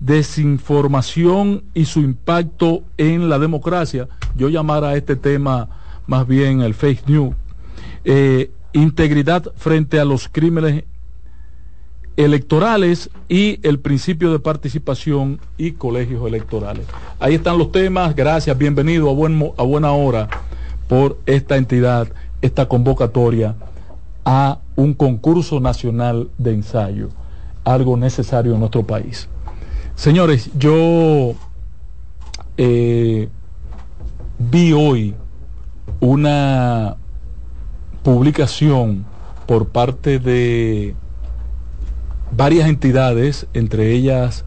desinformación y su impacto en la democracia. Yo llamara a este tema más bien el fake news. Eh, integridad frente a los crímenes electorales y el principio de participación y colegios electorales. Ahí están los temas. Gracias, bienvenido a, buen, a buena hora por esta entidad, esta convocatoria a un concurso nacional de ensayo, algo necesario en nuestro país. Señores, yo eh, vi hoy una publicación por parte de varias entidades, entre ellas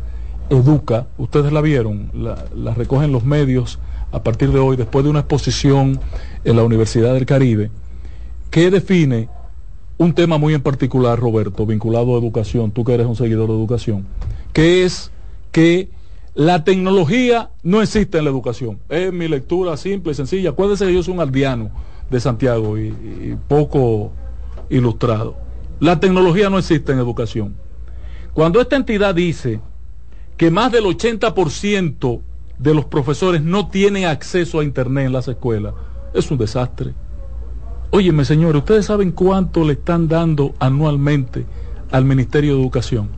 Educa, ustedes la vieron, la, recogen los medios a partir de hoy, después de una exposición en la Universidad del Caribe, que define un tema muy en particular, Roberto, vinculado a educación, tú que eres un seguidor de educación, que es que la tecnología no existe en la educación. Es mi lectura simple y sencilla. Acuérdense que yo soy un aldeano de Santiago y poco ilustrado. La tecnología no existe en educación. Cuando esta entidad dice que más del 80% de los profesores no tienen acceso a Internet en las escuelas, es un desastre. Óyeme, señores, ¿ustedes saben cuánto le están dando anualmente al Ministerio de Educación?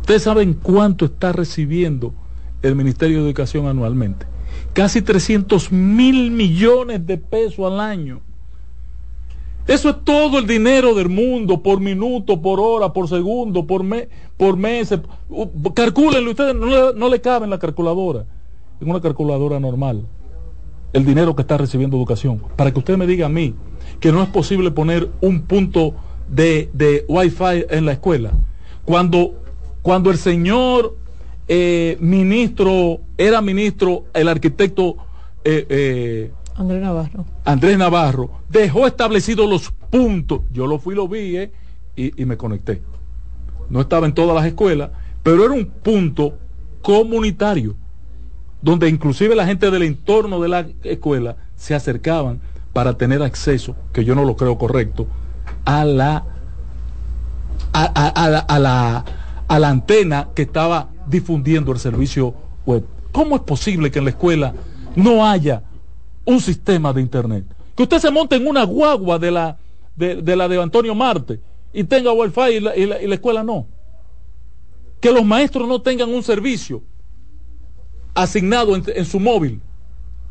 ¿Ustedes saben cuánto está recibiendo el Ministerio de Educación anualmente? Casi 300 mil millones de pesos al año. Eso es todo el dinero del mundo, por minuto, por hora, por segundo, por, mes, por mes. Calcúlenlo, ustedes no le, no le cabe en la calculadora, en una calculadora normal, el dinero que está recibiendo educación. Para que usted me diga a mí que no es posible poner un punto de, de Wi-Fi en la escuela. Cuando, cuando el señor eh, ministro, era ministro, el arquitecto eh, eh, Andrés Navarro. Andrés Navarro dejó establecidos los puntos. Yo lo fui, lo vi y, y me conecté. No estaba en todas las escuelas, pero era un punto comunitario, donde inclusive la gente del entorno de la escuela se acercaban para tener acceso, que yo no lo creo correcto, a la a, a, a, la, a, la, antena que estaba difundiendo el servicio web. ¿Cómo es posible que en la escuela no haya un sistema de internet? Que usted se monte en una guagua de la de, de la de Antonio Marte y tenga wifi y la, y, la, y la escuela no. Que los maestros no tengan un servicio asignado en, en su móvil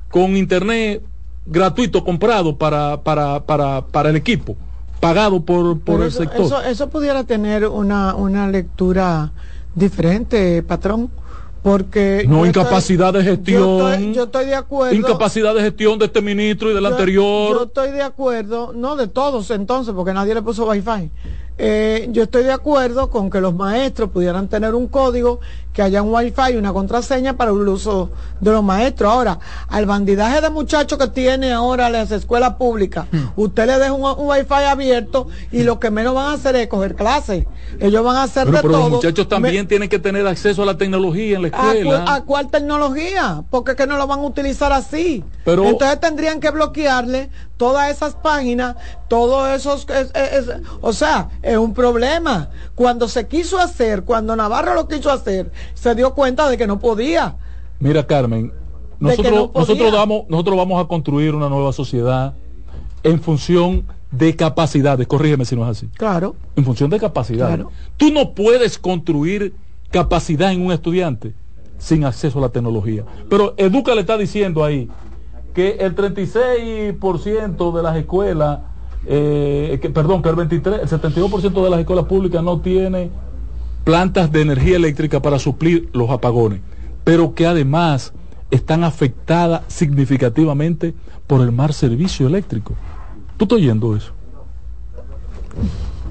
con internet gratuito comprado para, para, para, para el equipo, pagado por, por el eso, sector. Eso, eso pudiera tener una, una lectura diferente, patrón. Porque no incapacidad estoy, de gestión. Yo estoy, yo estoy, de acuerdo. Incapacidad de gestión de este ministro y del yo, anterior. Yo estoy de acuerdo, no de todos entonces, porque nadie le puso wifi. Eh, yo estoy de acuerdo con que los maestros pudieran tener un código, que haya un wifi y una contraseña para el uso de los maestros. Ahora, al bandidaje de muchachos que tiene ahora las escuelas públicas, hmm. usted le deja un, un, wifi abierto y lo que menos van a hacer es coger clases. Ellos van a hacer pero, de pero todo. Los muchachos también Me... tienen que tener acceso a la tecnología en la escuela. ¿A, cu a cuál tecnología? Porque que no lo van a utilizar así. Pero, Entonces tendrían que bloquearle todas esas páginas, todos esos, es, es, es, o sea, es un problema. Cuando se quiso hacer, cuando Navarro lo quiso hacer, se dio cuenta de que no podía. Mira, Carmen, nosotros, no nosotros, damos, nosotros vamos a construir una nueva sociedad en función de capacidades, corrígeme si no es así. Claro. En función de capacidades. Claro. Tú no puedes construir capacidad en un estudiante sin acceso a la tecnología. Pero Educa le está diciendo ahí, que el 36% de las escuelas, eh, perdón, que el 23, el 72% de las escuelas públicas no tiene plantas de energía eléctrica para suplir los apagones, pero que además están afectadas significativamente por el mal servicio eléctrico. ¿Tú estás oyendo eso?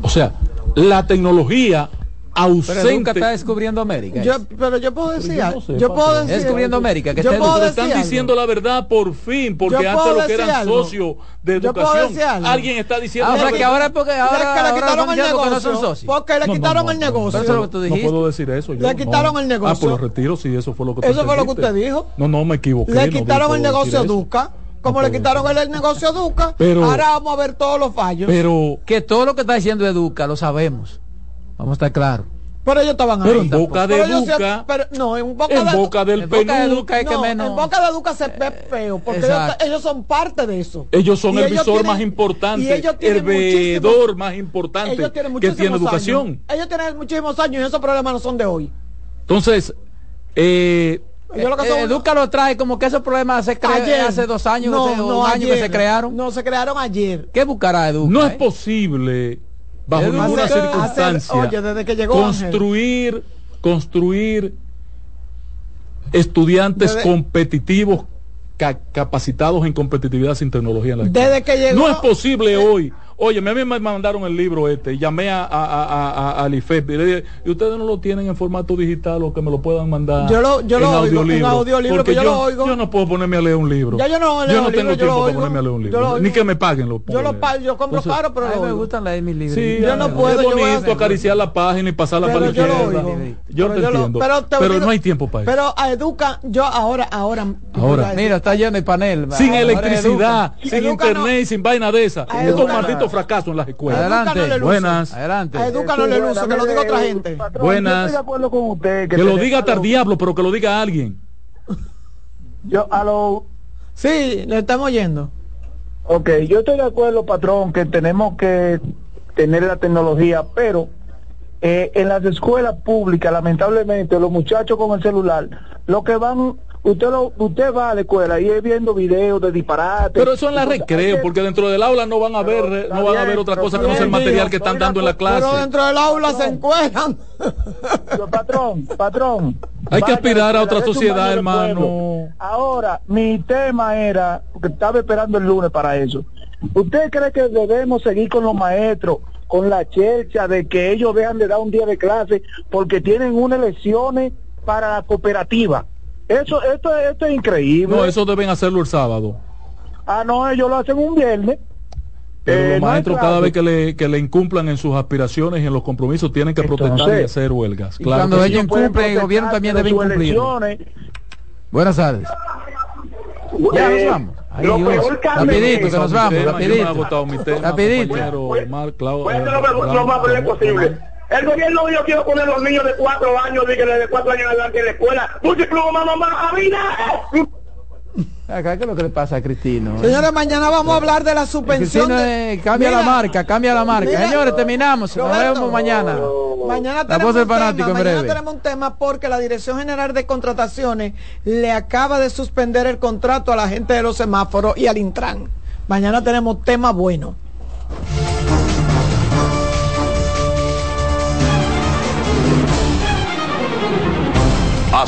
O sea, la tecnología ausente. Pero nunca está descubriendo América. Yo, pero yo puedo decir, yo, no sé, yo puedo decir, descubriendo América. Que yo puedo decir están algo. diciendo la verdad por fin, porque antes lo que eran socios de educación, alguien está diciendo. Ah, o sea, que ahora porque ahora, que le quitaron ahora el negocio, no son socios. porque le quitaron no, el negocio. Eso es lo que tú dijiste. No puedo decir eso. Yo, le quitaron el negocio. Ah, por los retiros, sí, eso fue lo que Eso fue lo que usted dijo. No, no me equivoqué. Le quitaron el negocio Duca como no le quitaron el, el, negocio Duca, pero, ahora vamos a ver todos los fallos. Pero que todo lo que está diciendo Educa lo sabemos. Vamos a estar claros. Pero ellos estaban pero ahí. en boca de Educa. Pero, no, en boca, en de, boca del en boca de Educa hay que no, menos. En boca de Educa se ve feo, porque ellos, ellos, son parte de eso. Ellos son y el visor tienen, más importante, el veedor más importante que tiene educación. Años. Ellos tienen muchísimos años y esos problemas no son de hoy. Entonces, eh, yo lo que son, eh, Educa lo trae como que esos problemas se crearon hace dos años, no, hace no, un año ayer, que se crearon. No, se crearon ayer. ¿Qué buscará Educa? No eh? es posible, bajo ninguna hace, circunstancia, oye, desde que llegó construir, Ángel. construir estudiantes desde, competitivos ca capacitados en competitividad sin tecnología en la. Desde que llegó, no es posible hoy Oye, a mí me mandaron el libro este, llamé a, a, a, a, y le dije, ¿y ustedes no lo tienen en formato digital o que me lo puedan mandar yo lo, yo en lo audiolibro? Audiolibro, Porque yo, yo, lo oigo. yo no puedo ponerme a leer un libro. Ya yo no, leo yo no libro, tengo yo tiempo para ponerme a leer un libro. Ni que me paguen lo Yo lo pago, yo compro Entonces, caro, pero a mí me gustan leer mis libros. Sí, yo no puedo, es yo bonito acariciar la página y pasarla para la izquierda. Yo te entiendo. Pero, no hay tiempo para eso. Pero a Educa, yo ahora, ahora. Ahora. Mira, está lleno el panel. Sin electricidad, sin internet y sin vaina de esa. Estos malditos los fracasos en las escuelas. Adelante. Buenas. Adelante. No le luce, que lo diga otra gente. Buenas. Yo estoy de acuerdo con usted. Que lo diga hasta el diablo, pero que lo diga alguien. Yo, a lo, Sí, le estamos oyendo. ok, yo estoy de acuerdo, patrón, que tenemos que tener la tecnología, pero eh, en las escuelas públicas, lamentablemente, los muchachos con el celular, lo que van, usted lo, usted va a la escuela y es viendo videos de disparate. Pero eso en la recreo, porque dentro del aula no van a ver, no van a ver otra cosa que no sea el material que están dando en la Pero clase. dentro del aula se encuentran. patrón, patrón. Hay que aspirar a otra sociedad, hermano. Ahora, mi tema era, porque estaba esperando el lunes para eso. ¿Usted cree que debemos seguir con los maestros, con la chelcha de que ellos dejan de dar un día de clase porque tienen unas elecciones para la cooperativa? Eso, esto, esto es increíble. No, eso deben hacerlo el sábado. Ah, no, ellos lo hacen un viernes. Pero Eh, los maestros cada vez que le, que le incumplan en sus aspiraciones y en los compromisos tienen que protestar y Entonces, hacer huelgas. y Claro cuando ellos incumplen, el gobierno también debe incumplir. Buenas tardes. Ya nos vamos. Ay, lo Dios. peor, Carmen, Rapidito, que nos vamos, rapidito. Rapidito. Eh. El gobierno dijo que iba a poner a los niños de cuatro años, dígale de cuatro años adelante en la escuela. Múltiplo, mamá, mamá, Abinader. Acá, ¿qué es lo que le pasa a Cristino? Señores, mañana vamos a hablar de la suspensión. De- eh, cambia Mira, la marca, cambia la marca. mira, Señores, terminamos. Nos Roberto. vemos mañana. Mañana tenemos, un tema, mañana tenemos un tema porque la Dirección General de Contrataciones le acaba de suspender el contrato a la gente de los semáforos y al Intran. Mañana tenemos tema bueno.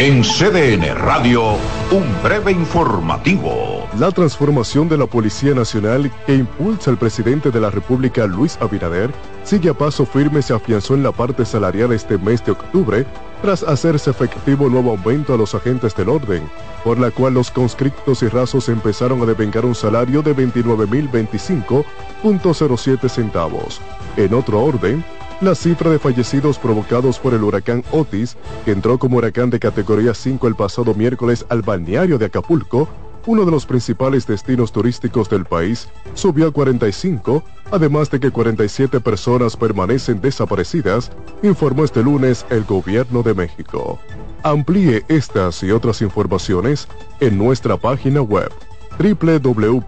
En CDN Radio, un breve informativo. La transformación de la Policía Nacional que impulsa el presidente de la República Luis Abinader sigue a paso firme se afianzó en la parte salarial este mes de octubre tras hacerse efectivo nuevo aumento a los agentes del orden, por la cual los conscriptos y rasos empezaron a devengar un salario de 29.025.07 centavos. En otro orden, la cifra de fallecidos provocados por el huracán Otis, que entró como huracán de categoría 5 el pasado miércoles al balneario de Acapulco, uno de los principales destinos turísticos del país, subió a 45, además de que 47 personas permanecen desaparecidas, informó este lunes el gobierno de México. Amplíe estas y otras informaciones en nuestra página web www.cdn.com.do.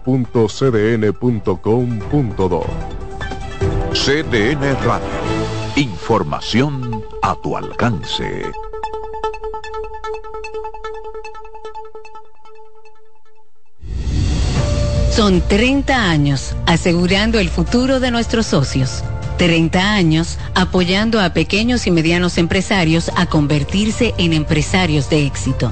CDN Radio. Información a tu alcance. Son 30 años asegurando el futuro de nuestros socios. 30 años apoyando a pequeños y medianos empresarios a convertirse en empresarios de éxito.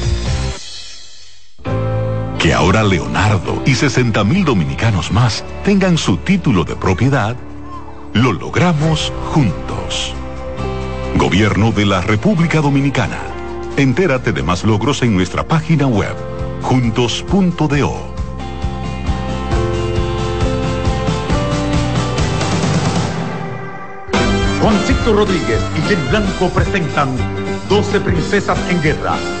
Que ahora Leonardo y 60 mil dominicanos más tengan su título de propiedad, lo logramos juntos. Gobierno de la República Dominicana. Entérate de más logros en nuestra página web, juntos.do. Juancito Rodríguez y Jenny Blanco presentan 12 Princesas en Guerra.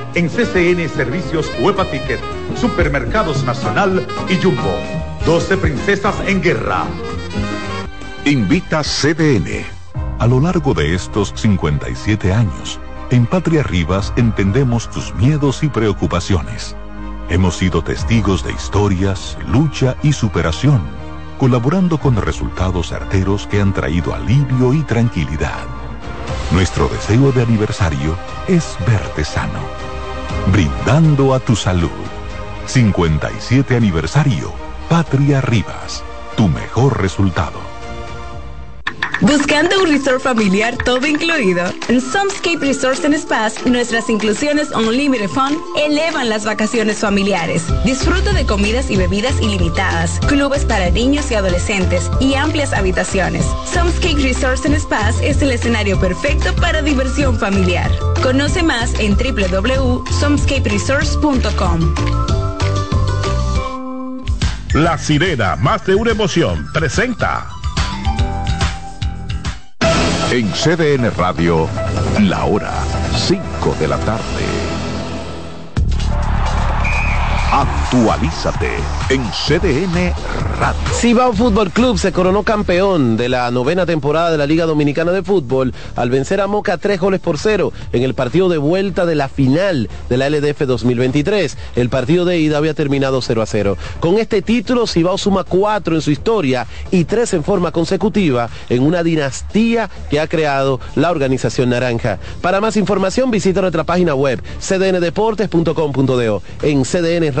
en CCN Servicios Huepa Ticket, Supermercados Nacional y Jumbo. 12 Princesas en Guerra. Invita CDN. A lo largo de estos 57 años, en Patria Rivas entendemos tus miedos y preocupaciones. Hemos sido testigos de historias, lucha y superación, colaborando con resultados certeros que han traído alivio y tranquilidad. Nuestro deseo de aniversario es verte sano, brindando a tu salud. 57 aniversario, Patria Rivas, tu mejor resultado. Buscando un resort familiar todo incluido. En Somescape Resorts and Spas, nuestras inclusiones Unlimited Fun elevan las vacaciones familiares. Disfruta de comidas y bebidas ilimitadas, clubes para niños y adolescentes y amplias habitaciones. Somescape Resorts and Spas es el escenario perfecto para diversión familiar. Conoce más en www.somescaperesorts.com. La sirena, más de una emoción, presenta. En CDN Radio, la hora 5 de la tarde. Actualízate en CDN Radio. Cibao Fútbol Club se coronó campeón de la novena temporada de la Liga Dominicana de Fútbol al vencer a Moca tres goles por cero en el partido de vuelta de la final de la LDF 2023. El partido de ida había terminado 0 a 0. Con este título, Cibao suma cuatro en su historia y tres en forma consecutiva en una dinastía que ha creado la organización naranja. Para más información, visita nuestra página web cdndeportes.com.do. En CDN Radio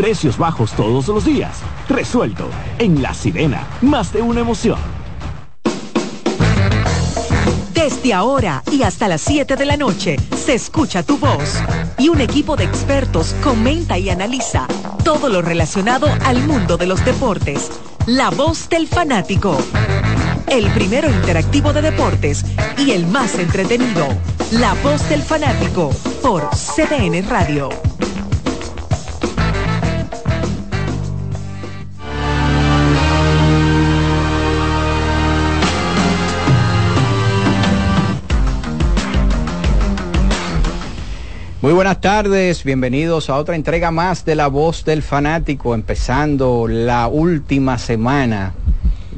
Precios bajos todos los días. Resuelto. En La Sirena, más de una emoción. Desde ahora y hasta las 7 de la noche se escucha tu voz y un equipo de expertos comenta y analiza todo lo relacionado al mundo de los deportes. La voz del fanático. El primero interactivo de deportes y el más entretenido. La voz del fanático por CDN Radio. Muy buenas tardes, bienvenidos a otra entrega más de La Voz del Fanático, empezando la última semana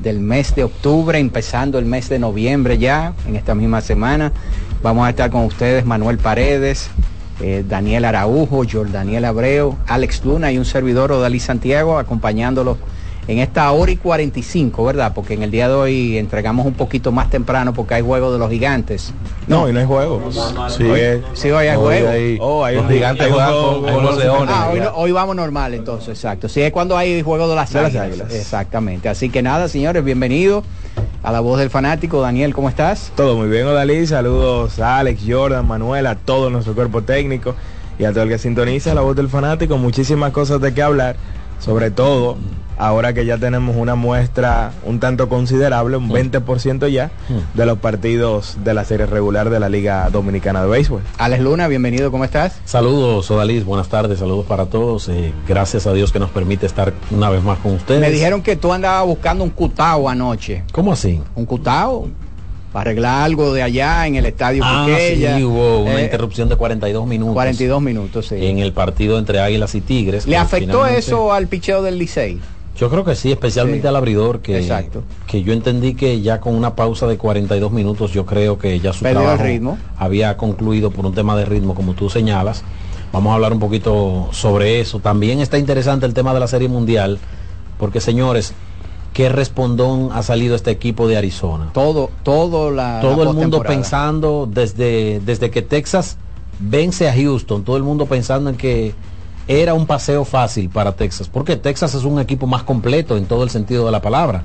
del mes de octubre, empezando el mes de noviembre ya, en esta misma semana. Vamos a estar con ustedes Manuel Paredes, eh, Daniel Araujo, Jordaniel Abreu, Alex Luna y un servidor Odalí Santiago acompañándolos en esta hora y 45, ¿verdad? Porque en el día de hoy entregamos un poquito más temprano porque hay juego de los gigantes. No, hoy no hay juego. Sí, hoy, sí, hoy hay Hoy juego. hay- Oh, hay los un- gigantes hay juegan juego- con- con los leones. Ah, hoy, no- hoy vamos normal entonces, exacto. Sí, es cuando hay juego de las, De las águilas. águilas. Exactamente. Así que nada, señores, bienvenidos a la voz del fanático. Daniel, ¿cómo estás? Todo muy bien, Odalí. Saludos a Alex, Jordan, Manuel, a todo nuestro cuerpo técnico. y a todo el que sintoniza la voz del fanático. Muchísimas cosas de qué hablar, sobre todo ahora que ya tenemos una muestra un tanto considerable, un 20% ya, de los partidos de la serie regular de la Liga Dominicana de Béisbol. Alex Luna, bienvenido, ¿cómo estás? Saludos, Odalis, buenas tardes, saludos para todos. eh, gracias a Dios que nos permite estar una vez más con ustedes. Me dijeron que tú andabas buscando un cutao anoche. ¿Cómo así? ¿Un cutao? Para arreglar algo de allá en el estadio Ah, Quiqueya. sí, hubo una Eh, interrupción de 42 minutos. 42 minutos, sí. En el partido entre Águilas y Tigres. ¿Le afectó finalmente- eso al picheo del Licey? Yo creo que sí, especialmente Sí. al abridor, que, Exacto. que yo entendí que ya con una pausa de 42 minutos, yo creo que ya su Perdió el trabajo ritmo. había concluido por un tema de ritmo, como tú señalas. Vamos a hablar un poquito sobre eso. También está interesante el tema de la Serie Mundial, porque señores, ¿qué respondón ha salido este equipo de Arizona? Todo, todo la. todo la el mundo pensando desde, desde que Texas vence a Houston, todo el mundo pensando en que era un paseo fácil para Texas, porque Texas es un equipo más completo en todo el sentido de la palabra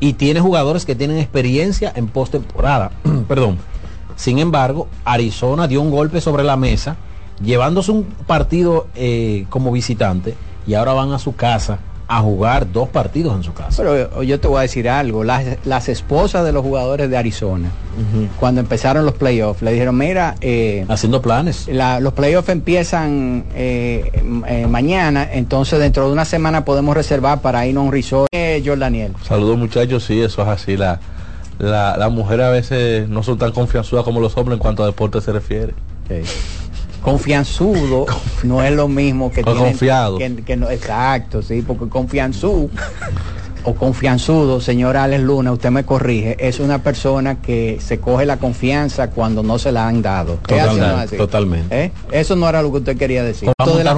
y tiene jugadores que tienen experiencia en postemporada. Perdón. Sin embargo, Arizona dio un golpe sobre la mesa, llevándose un partido eh, como visitante y ahora van a su casa a jugar dos partidos en su casa. Pero eh, yo te voy a decir algo, las, las esposas de los jugadores de Arizona, cuando empezaron los playoffs, le dijeron, mira, eh, haciendo planes. la- los playoffs empiezan eh, eh, mañana, entonces dentro de una semana podemos reservar para irnos a un resort. Eh, Jordaniel. Saludos muchachos, sí, eso es así. La, la, las mujeres a veces no son tan confianzudas como los hombres en cuanto a deporte se refiere. Confianzudo no es lo mismo que tienen- confiado. que, que no, exacto, sí, porque confianzú o confianzudo, señor Alex Luna, usted me corrige, es una persona que se coge la confianza cuando no se la han dado. ¿Es así o no es Totalmente, así? totalmente. ¿Eh? Eso no era lo que usted quería decir. A de las.